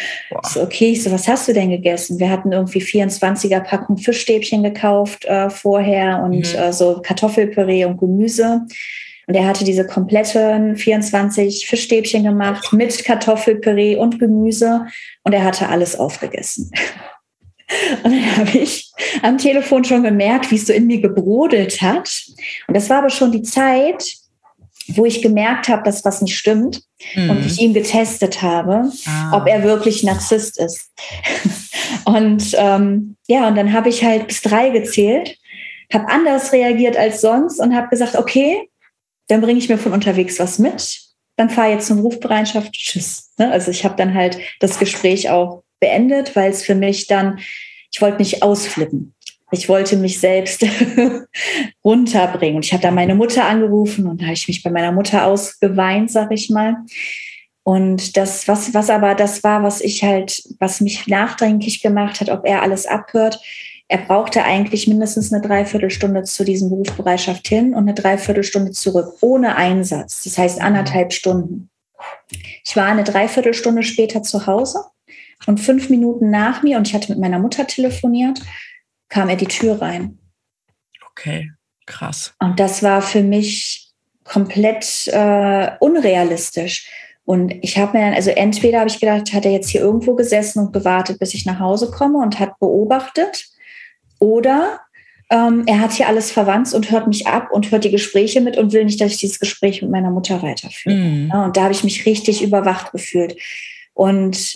so, okay, ich so, was hast du denn gegessen? Wir hatten irgendwie 24er Packung Fischstäbchen gekauft äh, vorher und Mhm. äh, so Kartoffelpüree und Gemüse. Und er hatte diese kompletten 24 Fischstäbchen gemacht mit Kartoffelpüree und Gemüse und er hatte alles aufgegessen. Und dann habe ich am Telefon schon gemerkt, wie es so in mir gebrodelt hat. Und das war aber schon die Zeit, wo ich gemerkt habe, dass was nicht stimmt Mhm. und ich ihn getestet habe, Ah. ob er wirklich Narzisst ist. Und ähm, ja, und dann habe ich halt bis drei gezählt, habe anders reagiert als sonst und habe gesagt, okay, dann bringe ich mir von unterwegs was mit. Dann fahre jetzt zum Rufbereitschaft. Tschüss. Ne? Also ich habe dann halt das Gespräch auch beendet, weil es für mich dann, ich wollte nicht ausflippen. Ich wollte mich selbst runterbringen. Und ich habe dann meine Mutter angerufen und da habe ich mich bei meiner Mutter ausgeweint, sag ich mal. Und das, was, was aber das war, was ich halt, was mich nachdenklich gemacht hat, ob er alles abhört. Er brauchte eigentlich mindestens eine Dreiviertelstunde zu diesem Berufsbereitschaft hin und eine Dreiviertelstunde zurück, ohne Einsatz. Das heißt anderthalb Stunden. Ich war eine Dreiviertelstunde später zu Hause und fünf Minuten nach mir, und ich hatte mit meiner Mutter telefoniert, kam er die Tür rein. Okay, krass. Und das war für mich komplett äh, unrealistisch. Und ich habe mir dann, also entweder habe ich gedacht, hat er jetzt hier irgendwo gesessen und gewartet, bis ich nach Hause komme und hat beobachtet, oder ähm, er hat hier alles verwandt und hört mich ab und hört die Gespräche mit und will nicht, dass ich dieses Gespräch mit meiner Mutter weiterführe. Mhm. Ja, und da habe ich mich richtig überwacht gefühlt. Und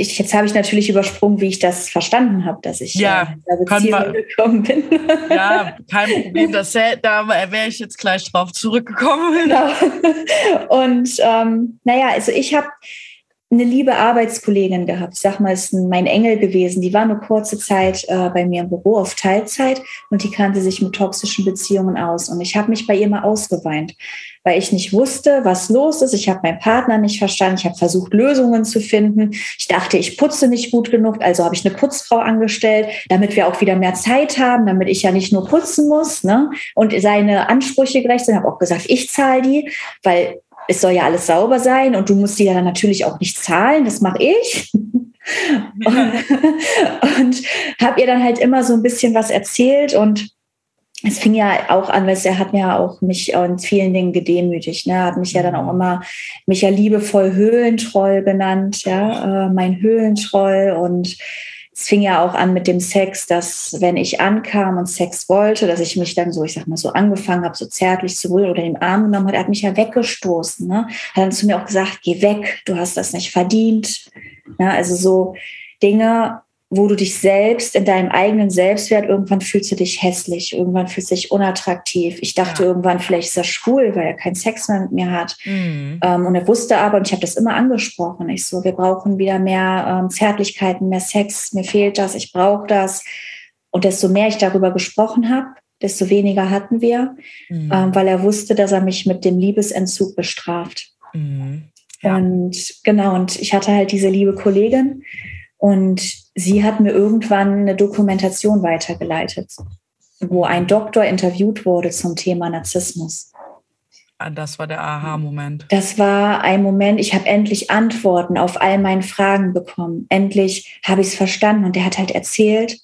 ich, jetzt habe ich natürlich übersprungen, wie ich das verstanden habe, dass ich Ja, äh, in Beziehung gekommen bin. Ja, kein Problem. Das, da wäre ich jetzt gleich drauf zurückgekommen. Genau. Und ähm, naja, also ich habe eine liebe Arbeitskollegin gehabt. Sag mal, ist ein- mein Engel gewesen. Die war nur kurze Zeit äh, bei mir im Büro auf Teilzeit und die kannte sich mit toxischen Beziehungen aus. Und ich habe mich bei ihr mal ausgeweint, weil ich nicht wusste, was los ist. Ich habe meinen Partner nicht verstanden. Ich habe versucht, Lösungen zu finden. Ich dachte, ich putze nicht gut genug, also habe ich eine Putzfrau angestellt, damit wir auch wieder mehr Zeit haben, damit ich ja nicht nur putzen muss ne? und seine Ansprüche gerecht sind. Ich habe auch gesagt, ich zahle die, weil es soll ja alles sauber sein und du musst die ja dann natürlich auch nicht zahlen, das mache ich. Und, und habe ihr dann halt immer so ein bisschen was erzählt und es fing ja auch an, weil er hat ja auch mich in vielen Dingen gedemütigt. Ne? Hat mich ja dann auch mhm. immer, mich ja liebevoll Höhlentroll genannt, ja, äh, mein Höhlentroll. Und es fing ja auch an mit dem Sex, dass wenn ich ankam und Sex wollte, dass ich mich dann so, ich sag mal so angefangen habe, so zärtlich zu rühren oder den Arm genommen hat, er hat mich ja weggestoßen. Ne? Hat dann zu mir auch gesagt, geh weg, du hast das nicht verdient. Ja, also so Dinge, wo du dich selbst in deinem eigenen Selbstwert, irgendwann fühlst du dich hässlich, irgendwann fühlst du dich unattraktiv. Ich dachte ja. irgendwann, vielleicht ist er schwul, weil er keinen Sex mehr mit mir hat. Mhm. Ähm, und er wusste aber, und ich habe das immer angesprochen, ich so, wir brauchen wieder mehr ähm, Zärtlichkeiten, mehr Sex, mir fehlt das, ich brauche das. Und desto mehr ich darüber gesprochen habe, desto weniger hatten wir, mhm. ähm, weil er wusste, dass er mich mit dem Liebesentzug bestraft. Mhm. Ja. Und genau, und ich hatte halt diese liebe Kollegin, und sie hat mir irgendwann eine Dokumentation weitergeleitet, wo ein Doktor interviewt wurde zum Thema Narzissmus. Ah, das war der Aha-Moment. Das war ein Moment, ich habe endlich Antworten auf all meine Fragen bekommen. Endlich habe ich es verstanden. Und er hat halt erzählt,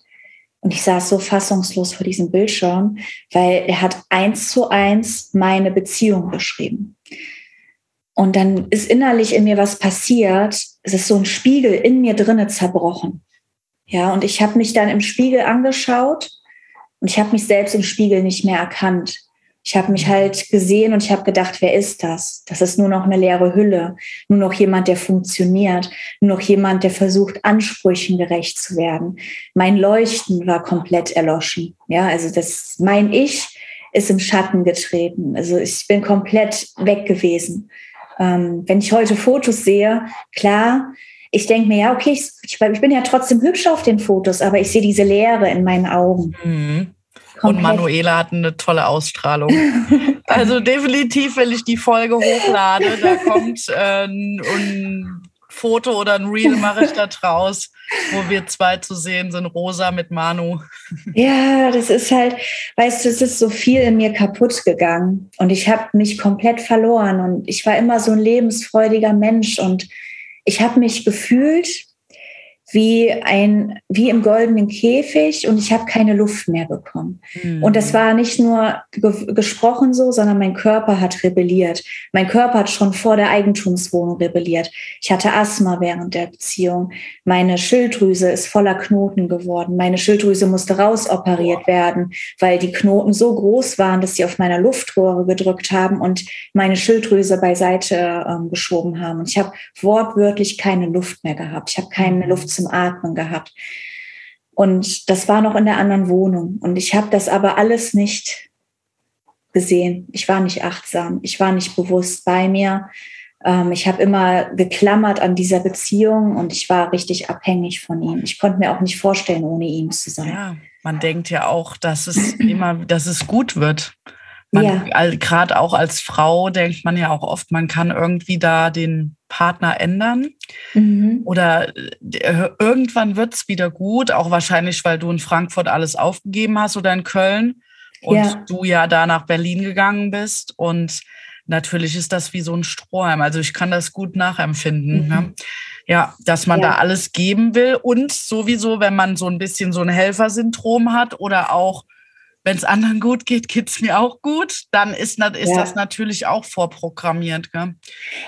und ich saß so fassungslos vor diesem Bildschirm, weil er hat eins zu eins meine Beziehung beschrieben. Und dann ist innerlich in mir was passiert. Es ist so ein Spiegel in mir drinne zerbrochen. Ja, und ich habe mich dann im Spiegel angeschaut und ich habe mich selbst im Spiegel nicht mehr erkannt. Ich habe mich halt gesehen und ich habe gedacht, wer ist das? Das ist nur noch eine leere Hülle, nur noch jemand, der funktioniert, nur noch jemand, der versucht, Ansprüchen gerecht zu werden. Mein Leuchten war komplett erloschen. Ja, also das, mein Ich ist im Schatten getreten. Also ich bin komplett weg gewesen. Ähm, wenn ich heute Fotos sehe, klar, ich denke mir, ja, okay, ich, ich, bin ja trotzdem hübsch auf den Fotos, aber ich sehe diese Leere in meinen Augen. Mhm. Und Manuela hat eine tolle Ausstrahlung. also definitiv, wenn ich die Folge hochlade, da kommt äh, ein Foto oder ein Reel mache ich da draus, wo wir zwei zu sehen sind, Rosa mit Manu. Ja, das ist halt, weißt du, es ist so viel in mir kaputt gegangen und ich habe mich komplett verloren und ich war immer so ein lebensfreudiger Mensch und ich habe mich gefühlt wie ein wie im goldenen Käfig und ich habe keine Luft mehr bekommen. Mhm. Und das war nicht nur ge gesprochen so, sondern mein Körper hat rebelliert. Mein Körper hat schon vor der Eigentumswohnung rebelliert. Ich hatte Asthma während der Beziehung. Meine Schilddrüse ist voller Knoten geworden. Meine Schilddrüse musste rausoperiert werden, weil die Knoten so groß waren, dass sie auf meiner Luftrohre gedrückt haben und meine Schilddrüse beiseite ähm, geschoben haben. Und ich habe wortwörtlich keine Luft mehr gehabt. Ich habe keine mhm. Luft zum Atmen gehabt. Und das war noch in der anderen Wohnung. Und ich habe das aber alles nicht gesehen. Ich war nicht achtsam. Ich war nicht bewusst bei mir. Ähm, ich habe immer geklammert an dieser Beziehung und ich war richtig abhängig von ihm. Ich konnte mir auch nicht vorstellen, ohne ihn zu sein. Ja, man denkt ja auch, dass es immer, dass es gut wird. Man, ja. Gerade auch als Frau denkt man ja auch oft, man kann irgendwie da den Partner ändern. Mhm. Oder äh, irgendwann wird es wieder gut, auch wahrscheinlich, weil du in Frankfurt alles aufgegeben hast oder in Köln und ja. du ja da nach Berlin gegangen bist. Und natürlich ist das wie so ein Strohhalm. Also ich kann das gut nachempfinden. Mhm. Ne? Ja, dass man ja. da alles geben will und sowieso, wenn man so ein bisschen so ein Helfersyndrom hat oder auch wenn es anderen gut geht, geht es mir auch gut, dann ist, ist ja. das natürlich auch vorprogrammiert. Gell?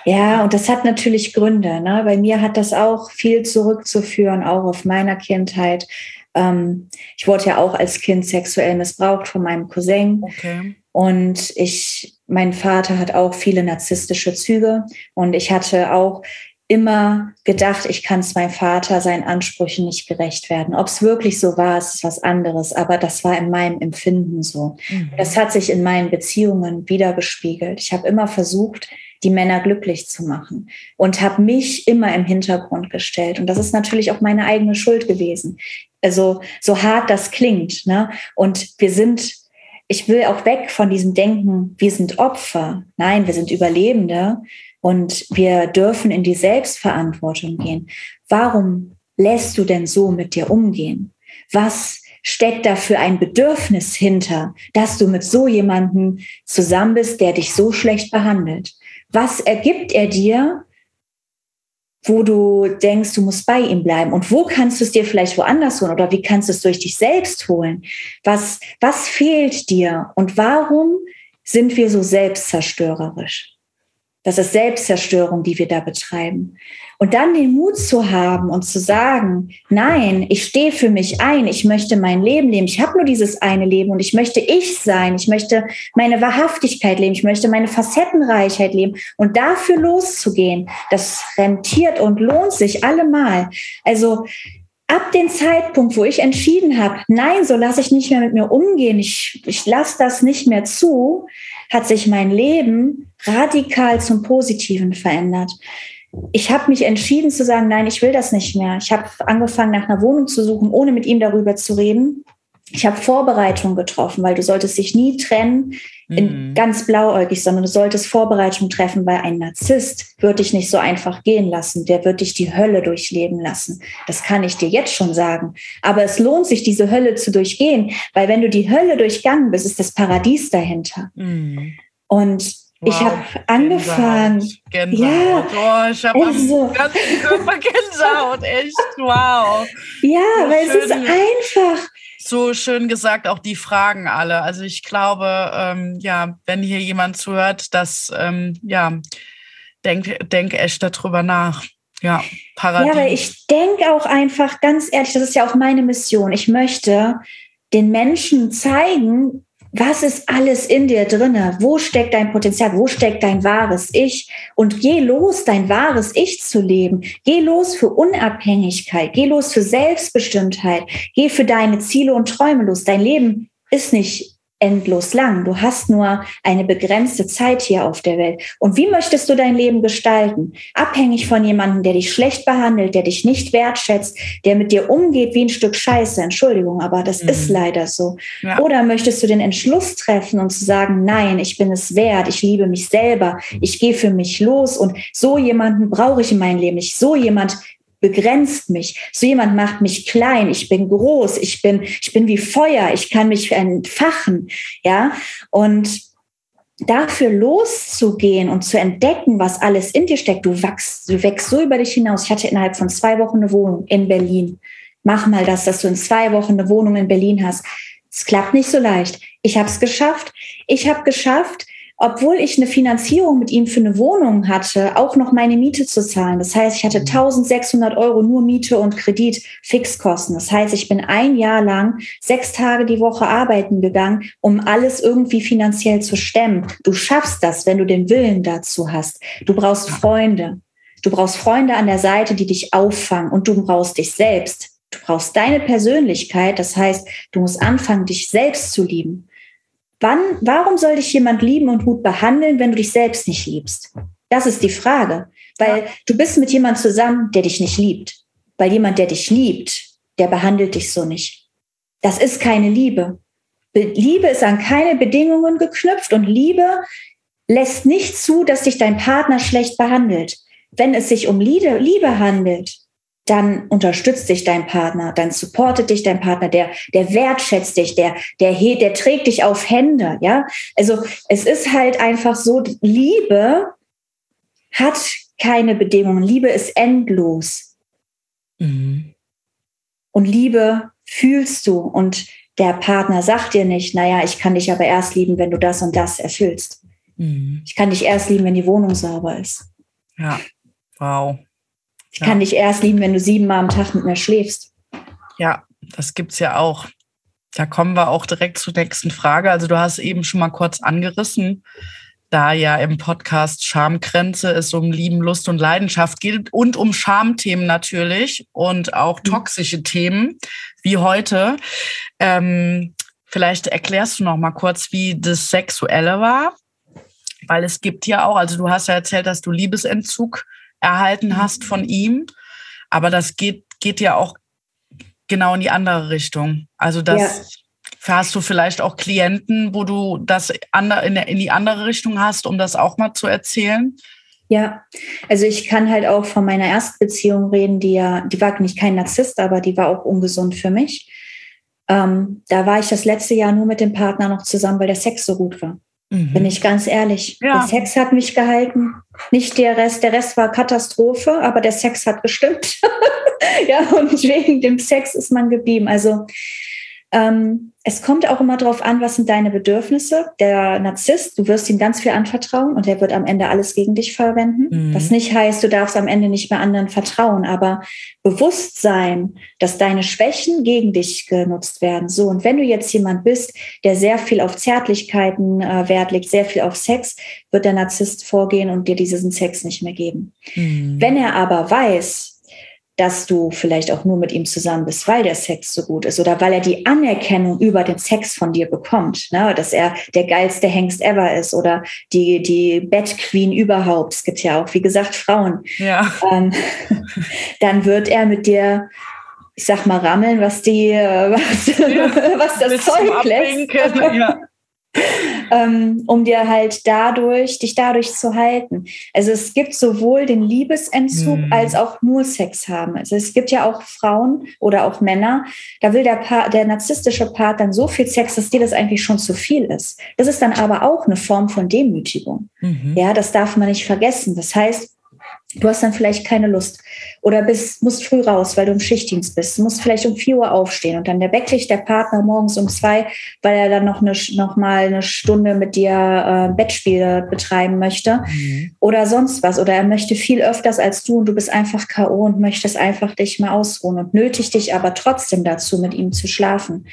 Ja, und das hat natürlich Gründe. Ne? Bei mir hat das auch viel zurückzuführen, auch auf meiner Kindheit. Ähm, ich wurde ja auch als Kind sexuell missbraucht von meinem Cousin. Okay. Und ich, mein Vater hat auch viele narzisstische Züge. Und ich hatte auch immer gedacht, ich kann es meinem Vater seinen Ansprüchen nicht gerecht werden. Ob es wirklich so war, ist was anderes, aber das war in meinem Empfinden so. Mhm. Das hat sich in meinen Beziehungen wiedergespiegelt. Ich habe immer versucht, die Männer glücklich zu machen und habe mich immer im Hintergrund gestellt. Und das ist natürlich auch meine eigene Schuld gewesen. Also so hart das klingt. Ne? Und wir sind ich will auch weg von diesem Denken, wir sind Opfer. Nein, wir sind Überlebende. Und wir dürfen in die Selbstverantwortung gehen. Warum lässt du denn so mit dir umgehen? Was steckt da für ein Bedürfnis hinter, dass du mit so jemandem zusammen bist, der dich so schlecht behandelt? Was ergibt er dir wo du denkst, du musst bei ihm bleiben? Und wo kannst du es dir vielleicht woanders holen? Oder wie kannst du es durch dich selbst holen? Was, was fehlt dir? Und warum sind wir so selbstzerstörerisch? Das ist Selbstzerstörung, die wir da betreiben. Und dann den Mut zu haben und zu sagen, nein, ich stehe für mich ein, ich möchte mein Leben leben, ich habe nur dieses eine Leben und ich möchte ich sein, ich möchte meine Wahrhaftigkeit leben, ich möchte meine Facettenreichheit leben und dafür loszugehen, das rentiert und lohnt sich allemal. Also ab dem Zeitpunkt, wo ich entschieden habe, nein, so lasse ich nicht mehr mit mir umgehen, ich, ich lasse das nicht mehr zu, hat sich mein Leben radikal zum Positiven verändert. Ich habe mich entschieden zu sagen, nein, ich will das nicht mehr. Ich habe angefangen, nach einer Wohnung zu suchen, ohne mit ihm darüber zu reden. Ich habe Vorbereitungen getroffen, weil du solltest dich nie trennen, in, mhm. ganz blauäugig, sondern du solltest Vorbereitungen treffen, weil ein Narzisst wird dich nicht so einfach gehen lassen. Der wird dich die Hölle durchleben lassen. Das kann ich dir jetzt schon sagen. Aber es lohnt sich, diese Hölle zu durchgehen, weil wenn du die Hölle durchgangen bist, ist das Paradies dahinter. Mhm. Und Wow, ich habe angefangen. Gänsehaut. Ja, oh, ich habe also, am ganzen Körper Gänsehaut, echt, wow. Ja, so weil es ist einfach. So schön gesagt, auch die Fragen alle. Also ich glaube, ähm, ja, wenn hier jemand zuhört, dass, ähm, ja, denk, denk echt darüber nach. Ja, Paradies. Ja, aber ich denke auch einfach, ganz ehrlich, das ist ja auch meine Mission. Ich möchte den Menschen zeigen, was ist alles in dir drinne? Wo steckt dein Potenzial? Wo steckt dein wahres Ich? Und geh los, dein wahres Ich zu leben. Geh los für Unabhängigkeit. Geh los für Selbstbestimmtheit. Geh für deine Ziele und Träume los. Dein Leben ist nicht endlos lang. Du hast nur eine begrenzte Zeit hier auf der Welt. Und wie möchtest du dein Leben gestalten? Abhängig von jemandem, der dich schlecht behandelt, der dich nicht wertschätzt, der mit dir umgeht wie ein Stück Scheiße. Entschuldigung, aber das mhm. ist leider so. Ja. Oder möchtest du den Entschluss treffen und zu sagen, nein, ich bin es wert, ich liebe mich selber, ich gehe für mich los und so jemanden brauche ich in meinem Leben nicht. So jemand begrenzt mich. So jemand macht mich klein. Ich bin groß. Ich bin, ich bin wie Feuer. Ich kann mich entfachen. Ja. Und dafür loszugehen und zu entdecken, was alles in dir steckt. Du wachst, du wächst so über dich hinaus. Ich hatte innerhalb von zwei Wochen eine Wohnung in Berlin. Mach mal das, dass du in zwei Wochen eine Wohnung in Berlin hast. Es klappt nicht so leicht. Ich habe es geschafft. Ich habe geschafft, obwohl ich eine Finanzierung mit ihm für eine Wohnung hatte, auch noch meine Miete zu zahlen. Das heißt, ich hatte 1600 mhm. Euro nur Miete und Kredit Fixkosten. Das heißt, ich bin ein Jahr lang sechs Tage die Woche arbeiten gegangen, um alles irgendwie finanziell zu stemmen. Du schaffst das, wenn du den Willen dazu hast. Du brauchst Freunde. Du brauchst Freunde an der Seite, die dich auffangen und du brauchst dich selbst. Du brauchst deine Persönlichkeit. Das heißt, du musst anfangen, dich selbst zu lieben. Wann, warum soll dich jemand lieben und gut behandeln, wenn du dich selbst nicht liebst? Das ist die Frage. Weil ja. du bist mit jemandem zusammen, der dich nicht liebt. Weil jemand, der dich liebt, der behandelt dich so nicht. Das ist keine Liebe. Liebe ist an keine Bedingungen geknüpft und Liebe lässt nicht zu, dass dich dein Partner schlecht behandelt. Wenn es sich um Liebe, Liebe handelt, dann unterstützt dich dein Partner, dann supportet dich dein Partner, der, der wertschätzt dich, der, der, der trägt dich auf Hände, ja. Also es ist halt einfach so, Liebe hat keine Bedingungen. Liebe ist endlos. Mhm. Und Liebe fühlst du und der Partner sagt dir nicht, naja, ich kann dich aber erst lieben, wenn du das und das erfüllst. Mhm. Ich kann dich erst lieben, wenn die Wohnung sauber ist. Ja, wow. Ich ja. kann dich erst lieben, wenn du siebenmal am Tag mit mir schläfst. Ja, das gibt es ja auch. Da kommen wir auch direkt zur nächsten Frage. Also du hast eben schon mal kurz angerissen, da ja im Podcast Schamgrenze es um Lieben, Lust und Leidenschaft geht und um Schamthemen natürlich und auch mhm. toxische. Themen wie heute. Ähm, vielleicht erklärst du noch mal kurz, wie das Sexuelle war, weil es gibt ja auch, also du hast ja erzählt, dass du Liebesentzug erhalten hast von ihm. Aber das geht, geht ja auch genau in die andere Richtung. Also das ja. hast du vielleicht auch Klienten, wo du das in die andere Richtung hast, um das auch mal zu erzählen. Ja, also ich kann halt auch von meiner Erstbeziehung reden, die ja, die war nicht kein Narzisst, aber die war auch ungesund für mich. Ähm, da war ich das letzte Jahr nur mit dem Partner noch zusammen, weil der Sex so gut war. Mhm. Bin ich ganz ehrlich. Ja. Der Sex hat mich gehalten. Nicht der Rest, der Rest war Katastrophe, aber der Sex hat gestimmt. ja, und wegen dem Sex ist man geblieben. Also ähm, es kommt auch immer darauf an, was sind deine Bedürfnisse. Der Narzisst, du wirst ihm ganz viel anvertrauen und er wird am Ende alles gegen dich verwenden. Mhm. Was nicht heißt, du darfst am Ende nicht mehr anderen vertrauen, aber Bewusstsein, dass deine Schwächen gegen dich genutzt werden. So, und wenn du jetzt jemand bist, der sehr viel auf Zärtlichkeiten äh, Wert legt, sehr viel auf Sex, wird der Narzisst vorgehen und dir diesen Sex nicht mehr geben. Mhm. Wenn er aber weiß, dass du vielleicht auch nur mit ihm zusammen bist, weil der Sex so gut ist oder weil er die Anerkennung über den Sex von dir bekommt, ne? dass er der geilste Hengst ever ist oder die, die Queen überhaupt. Es gibt ja auch, wie gesagt, Frauen. Ja. Ähm, dann wird er mit dir ich sag mal, rammeln, was die, was, ja, was das Zeug lässt. Ja. Ähm, um dir halt dadurch, dich dadurch zu halten. Also es gibt sowohl den Liebesentzug mhm. als auch nur Sex haben. Also es gibt ja auch Frauen oder auch Männer, da will der, pa der narzisstische Part dann so viel Sex, dass dir das eigentlich schon zu viel ist. Das ist dann aber auch eine Form von Demütigung. Mhm. Ja, das darf man nicht vergessen. Das heißt, Du hast dann vielleicht keine Lust oder bist, musst früh raus, weil du im Schichtdienst bist. Du musst vielleicht um vier Uhr aufstehen und dann der dich der Partner morgens um zwei, weil er dann noch, eine, noch mal eine Stunde mit dir äh, Bettspiele betreiben möchte mhm. oder sonst was. Oder er möchte viel öfters als du und du bist einfach K.O. und möchtest einfach dich mal ausruhen und nötigt dich aber trotzdem dazu, mit ihm zu schlafen.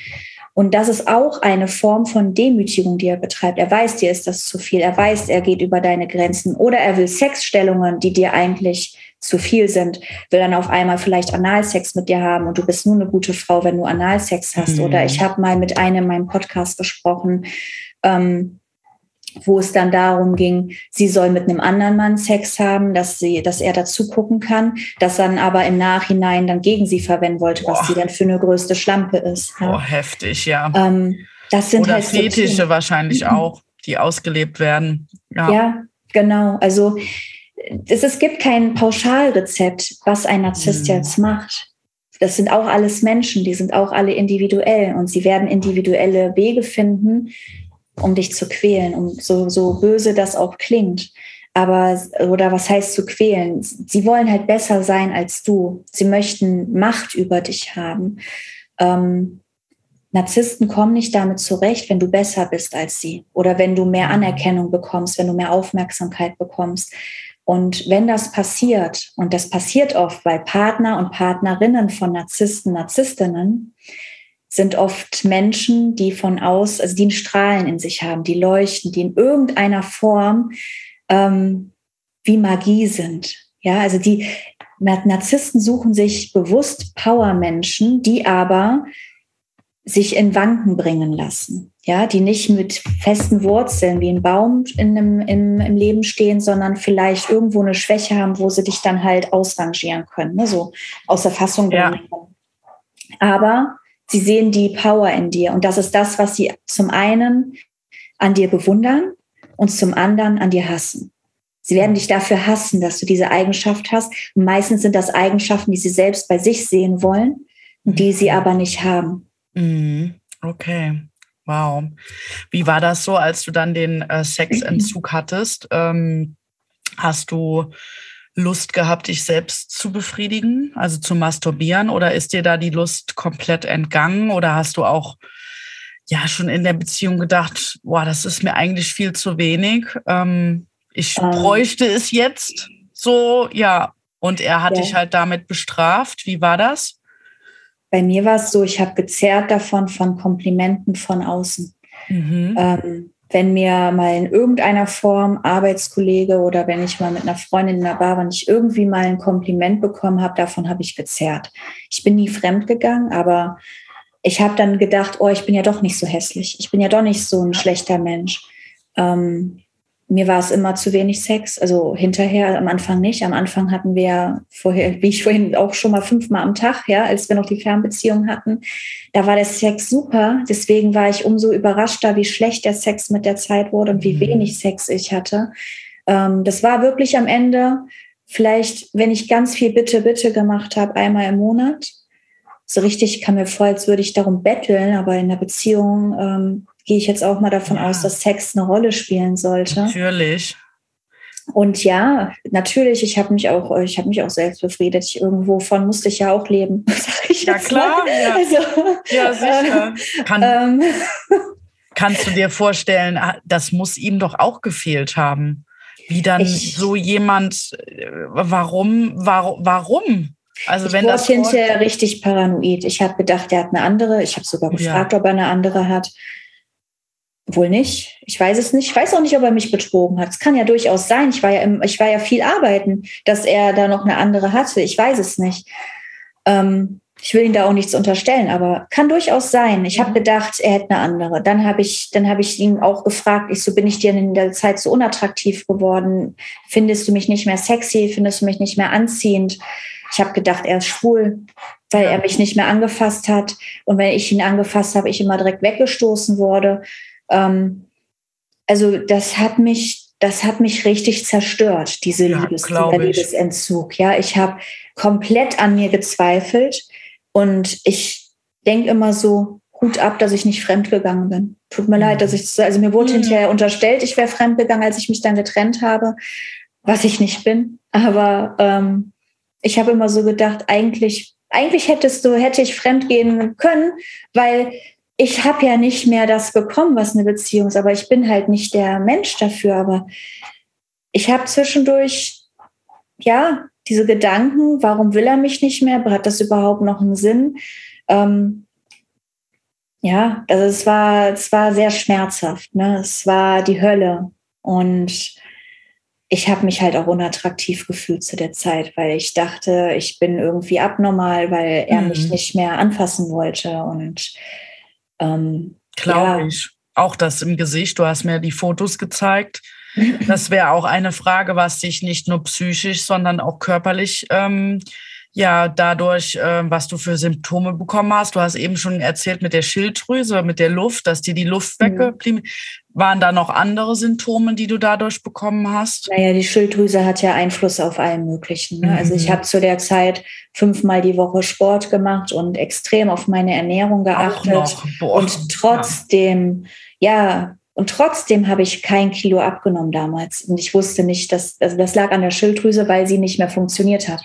Und das ist auch eine Form von Demütigung, die er betreibt. Er weiß, dir ist das zu viel. Er weiß, er geht über deine Grenzen. Oder er will Sexstellungen, die dir eigentlich zu viel sind, will dann auf einmal vielleicht Analsex mit dir haben und du bist nur eine gute Frau, wenn du Analsex hast. Mhm. Oder ich habe mal mit einem in meinem Podcast gesprochen, ähm, wo es dann darum ging, sie soll mit einem anderen Mann Sex haben, dass sie, dass er dazu gucken kann, das dann aber im Nachhinein dann gegen sie verwenden wollte, Boah. was sie dann für eine größte Schlampe ist. Ja. Oh, heftig, ja. Ähm, das sind Oder halt Fetische so wahrscheinlich auch, die ausgelebt werden. Ja, ja genau. Also es, es gibt kein Pauschalrezept, was ein Narzisst mhm. jetzt macht. Das sind auch alles Menschen, die sind auch alle individuell und sie werden individuelle Wege finden, um dich zu quälen, um so, so böse das auch klingt. Aber, oder was heißt zu quälen? Sie wollen halt besser sein als du. Sie möchten Macht über dich haben. Ähm, Narzissten kommen nicht damit zurecht, wenn du besser bist als sie oder wenn du mehr Anerkennung bekommst, wenn du mehr Aufmerksamkeit bekommst. Und wenn das passiert, und das passiert oft bei Partner und Partnerinnen von Narzissten, Narzisstinnen, sind oft Menschen, die von aus, also die einen Strahlen in sich haben, die leuchten, die in irgendeiner Form ähm, wie Magie sind. Ja, also die Narzissten suchen sich bewusst Powermenschen, die aber sich in Wanken bringen lassen. Ja, die nicht mit festen Wurzeln wie ein Baum in einem, im, im Leben stehen, sondern vielleicht irgendwo eine Schwäche haben, wo sie dich dann halt ausrangieren können, ne? so aus der Fassung bringen ja. können. Aber Sie sehen die Power in dir. Und das ist das, was sie zum einen an dir bewundern und zum anderen an dir hassen. Sie werden dich dafür hassen, dass du diese Eigenschaft hast. Und meistens sind das Eigenschaften, die sie selbst bei sich sehen wollen und die sie aber nicht haben. Mhm. Okay. Wow. Wie war das so, als du dann den äh, Sexentzug hattest? Ähm, hast du Lust gehabt, dich selbst zu befriedigen, also zu masturbieren? Oder ist dir da die Lust komplett entgangen? Oder hast du auch ja schon in der Beziehung gedacht, boah, das ist mir eigentlich viel zu wenig. Ähm, ich ähm, bräuchte es jetzt so, ja. Und er hat ja. dich halt damit bestraft. Wie war das? Bei mir war es so, ich habe gezerrt davon von Komplimenten von außen. Mhm. Ähm, wenn mir mal in irgendeiner Form Arbeitskollege oder wenn ich mal mit einer Freundin in der Bar war, ich irgendwie mal ein Kompliment bekommen habe, davon habe ich gezerrt. Ich bin nie fremd gegangen, aber ich habe dann gedacht, oh, ich bin ja doch nicht so hässlich. Ich bin ja doch nicht so ein schlechter Mensch. Ähm, mir war es immer zu wenig Sex. Also hinterher, am Anfang nicht. Am Anfang hatten wir vorher, wie ich vorhin auch schon mal fünfmal am Tag, ja, als wir noch die Fernbeziehung hatten. Da war der Sex super. Deswegen war ich umso überraschter, wie schlecht der Sex mit der Zeit wurde und wie mhm. wenig Sex ich hatte. Ähm, das war wirklich am Ende vielleicht, wenn ich ganz viel Bitte, Bitte gemacht habe, einmal im Monat. So richtig kam mir vor, als würde ich darum betteln, aber in der Beziehung ähm, gehe ich jetzt auch mal davon ja. aus, dass Sex eine Rolle spielen sollte. Natürlich. und ja, natürlich, ich habe mich auch, ich habe mich auch selbst befriedet. Ich, irgendwo von musste ich ja auch leben. ja klar, ja. Also, ja sicher. Äh, Kann, ähm, kannst du dir vorstellen, ah, das muss ihm doch auch gefehlt haben, wie dann ich, so jemand, äh, warum, warum, warum? Also ich wenn das hinterher richtig paranoid. Ich habe gedacht, er hat eine andere. Ich habe sogar gefragt, ja. ob er eine andere hat. Wohl nicht. Ich weiß es nicht. Ich weiß auch nicht, ob er mich betrogen hat. Es kann ja durchaus sein. Ich war ja, im, ich war ja viel arbeiten, dass er da noch eine andere hatte. Ich weiß es nicht. Ähm, ich will ihm da auch nichts unterstellen, aber kann durchaus sein. Ich habe mhm. gedacht, er hätte eine andere. Dann habe ich, dann habe ich ihn auch gefragt, ich so, bin ich dir in der Zeit so unattraktiv geworden? Findest du mich nicht mehr sexy? Findest du mich nicht mehr anziehend? Ich habe gedacht, er ist schwul, weil er mich nicht mehr angefasst hat. Und wenn ich ihn angefasst habe, ich immer direkt weggestoßen wurde. Ähm, also das hat mich, das hat mich richtig zerstört, diese ja, Liebes, dieser Liebesentzug. Ja, ich habe komplett an mir gezweifelt und ich denke immer so, Hut ab, dass ich nicht fremdgegangen bin. Tut mir mhm. leid, dass ich, also mir wurde mhm. hinterher unterstellt, ich wäre fremdgegangen, als ich mich dann getrennt habe, was ich nicht bin. Aber ähm, ich habe immer so gedacht, eigentlich, eigentlich hättest du, hätte ich fremdgehen können, weil ich habe ja nicht mehr das bekommen, was eine Beziehung ist, aber ich bin halt nicht der Mensch dafür. Aber ich habe zwischendurch, ja, diese Gedanken, warum will er mich nicht mehr? Hat das überhaupt noch einen Sinn? Ähm, ja, also es war, es war sehr schmerzhaft. Ne? Es war die Hölle. Und ich habe mich halt auch unattraktiv gefühlt zu der Zeit, weil ich dachte, ich bin irgendwie abnormal, weil er mhm. mich nicht mehr anfassen wollte. Und ähm, Glaube ja. ich. Auch das im Gesicht. Du hast mir die Fotos gezeigt. Das wäre auch eine Frage, was dich nicht nur psychisch, sondern auch körperlich ähm, ja dadurch, äh, was du für Symptome bekommen hast. Du hast eben schon erzählt mit der Schilddrüse, mit der Luft, dass dir die Luft mhm. weggeblieben. Mhm. Waren da noch andere Symptome, die du dadurch bekommen hast? Naja, die Schilddrüse hat ja Einfluss auf allen möglichen. Ne? Mhm. Also ich mhm. habe zu der Zeit fünfmal die Woche Sport gemacht und extrem auf meine Ernährung geachtet. Und trotzdem, ja, ja und trotzdem habe ich kein Kilo abgenommen damals. Und ich wusste nicht, dass, also das lag an der Schilddrüse, weil sie nicht mehr funktioniert hat.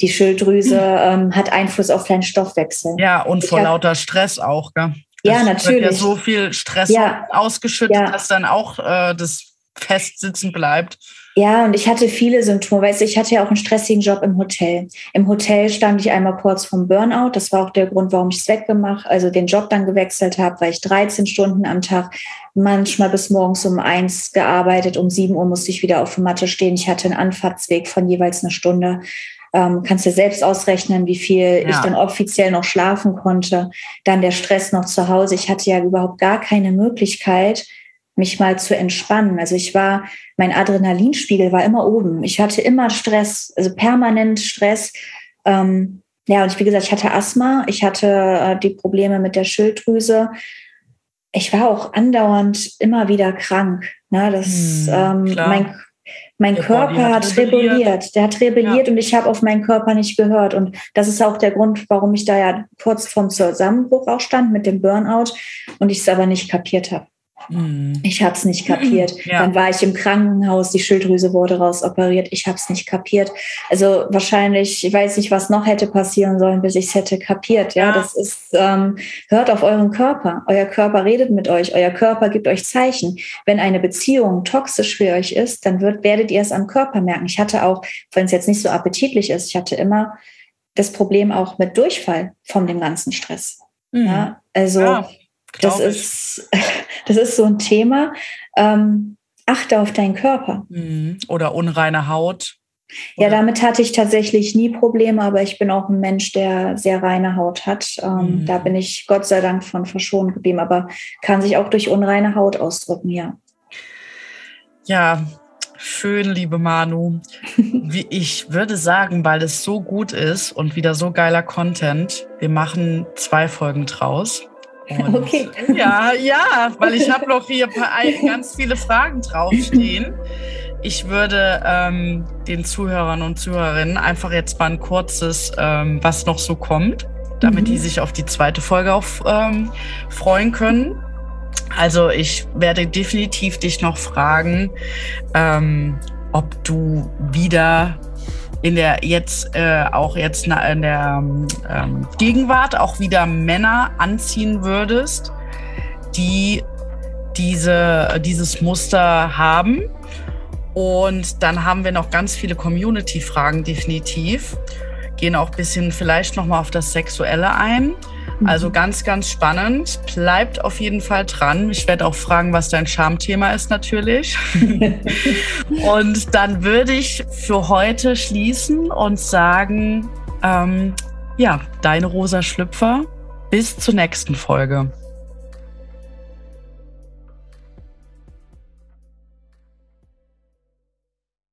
Die Schilddrüse ähm, hat Einfluss auf deinen Stoffwechsel. Ja, und vor lauter Stress auch, gell? ja, natürlich. Wird ja so viel Stress ja. ausgeschüttet, ja. dass dann auch äh, das festsitzen bleibt. Ja, und ich hatte viele Symptome. Weißt du, ich hatte ja auch einen stressigen Job im Hotel. Im Hotel stand ich einmal kurz vom Burnout. Das war auch der Grund, warum ich es weggemacht, also den Job dann gewechselt habe, weil ich 13 Stunden am Tag, manchmal bis morgens um eins gearbeitet. Um sieben Uhr musste ich wieder auf der Matte stehen. Ich hatte einen Anfahrtsweg von jeweils einer Stunde. Ähm, kannst dir selbst ausrechnen, wie viel ja. ich dann offiziell noch schlafen konnte. Dann der Stress noch zu Hause. Ich hatte ja überhaupt gar keine Möglichkeit, mich mal zu entspannen. Also ich war, mein Adrenalinspiegel war immer oben. Ich hatte immer Stress, also permanent Stress. Ähm, ja, und wie gesagt, ich hatte Asthma, ich hatte äh, die Probleme mit der Schilddrüse. Ich war auch andauernd immer wieder krank. Ne? Das, hm, ähm, mein, mein Körper hat rebelliert. rebelliert. Der hat rebelliert ja. und ich habe auf meinen Körper nicht gehört. Und das ist auch der Grund, warum ich da ja kurz vorm Zusammenbruch auch stand mit dem Burnout und ich es aber nicht kapiert habe. Mhm. Ich habe es nicht kapiert. Ja. Dann war ich im Krankenhaus, die Schilddrüse wurde rausoperiert. Ich habe es nicht kapiert. Also wahrscheinlich, ich weiß nicht, was noch hätte passieren sollen, bis ich es hätte kapiert. Ja, ja. das ist, ähm, hört auf euren Körper. Euer Körper redet mit euch. Euer Körper gibt euch Zeichen. Wenn eine Beziehung toxisch für euch ist, dann wird, werdet ihr es am Körper merken. Ich hatte auch, wenn es jetzt nicht so appetitlich ist, ich hatte immer das Problem auch mit Durchfall von dem ganzen Stress. Mhm. Ja, also ja das ist, das ist so ein Thema. Ähm, achte auf deinen Körper. Mhm. Oder unreine Haut. Oder? Ja, damit hatte ich tatsächlich nie Probleme, aber ich bin auch ein Mensch, der sehr reine Haut hat. Ähm, mhm. Da bin ich Gott sei Dank von verschont geblieben, aber kann sich auch durch unreine Haut ausdrücken, ja. Ja, schön, liebe Manu. Wie ich würde sagen, weil es so gut ist und wieder so geiler Content, wir machen zwei Folgen draus. Und okay. Ja, ja, weil ich habe noch hier ganz viele Fragen draufstehen. Ich würde ähm, den Zuhörern und Zuhörerinnen einfach jetzt mal ein kurzes, ähm, was noch so kommt, damit mhm. die sich auf die zweite Folge auch ähm, freuen können. Also ich werde definitiv dich noch fragen, ähm, ob du wieder in der jetzt äh, auch jetzt in der ähm, Gegenwart auch wieder Männer anziehen würdest, die diese, dieses Muster haben. Und dann haben wir noch ganz viele Community-Fragen definitiv. Gehen auch ein bisschen vielleicht nochmal auf das Sexuelle ein. Also ganz, ganz spannend. Bleibt auf jeden Fall dran. Ich werde auch fragen, was dein Charmthema ist natürlich. und dann würde ich für heute schließen und sagen, ähm, ja, deine rosa Schlüpfer. Bis zur nächsten Folge.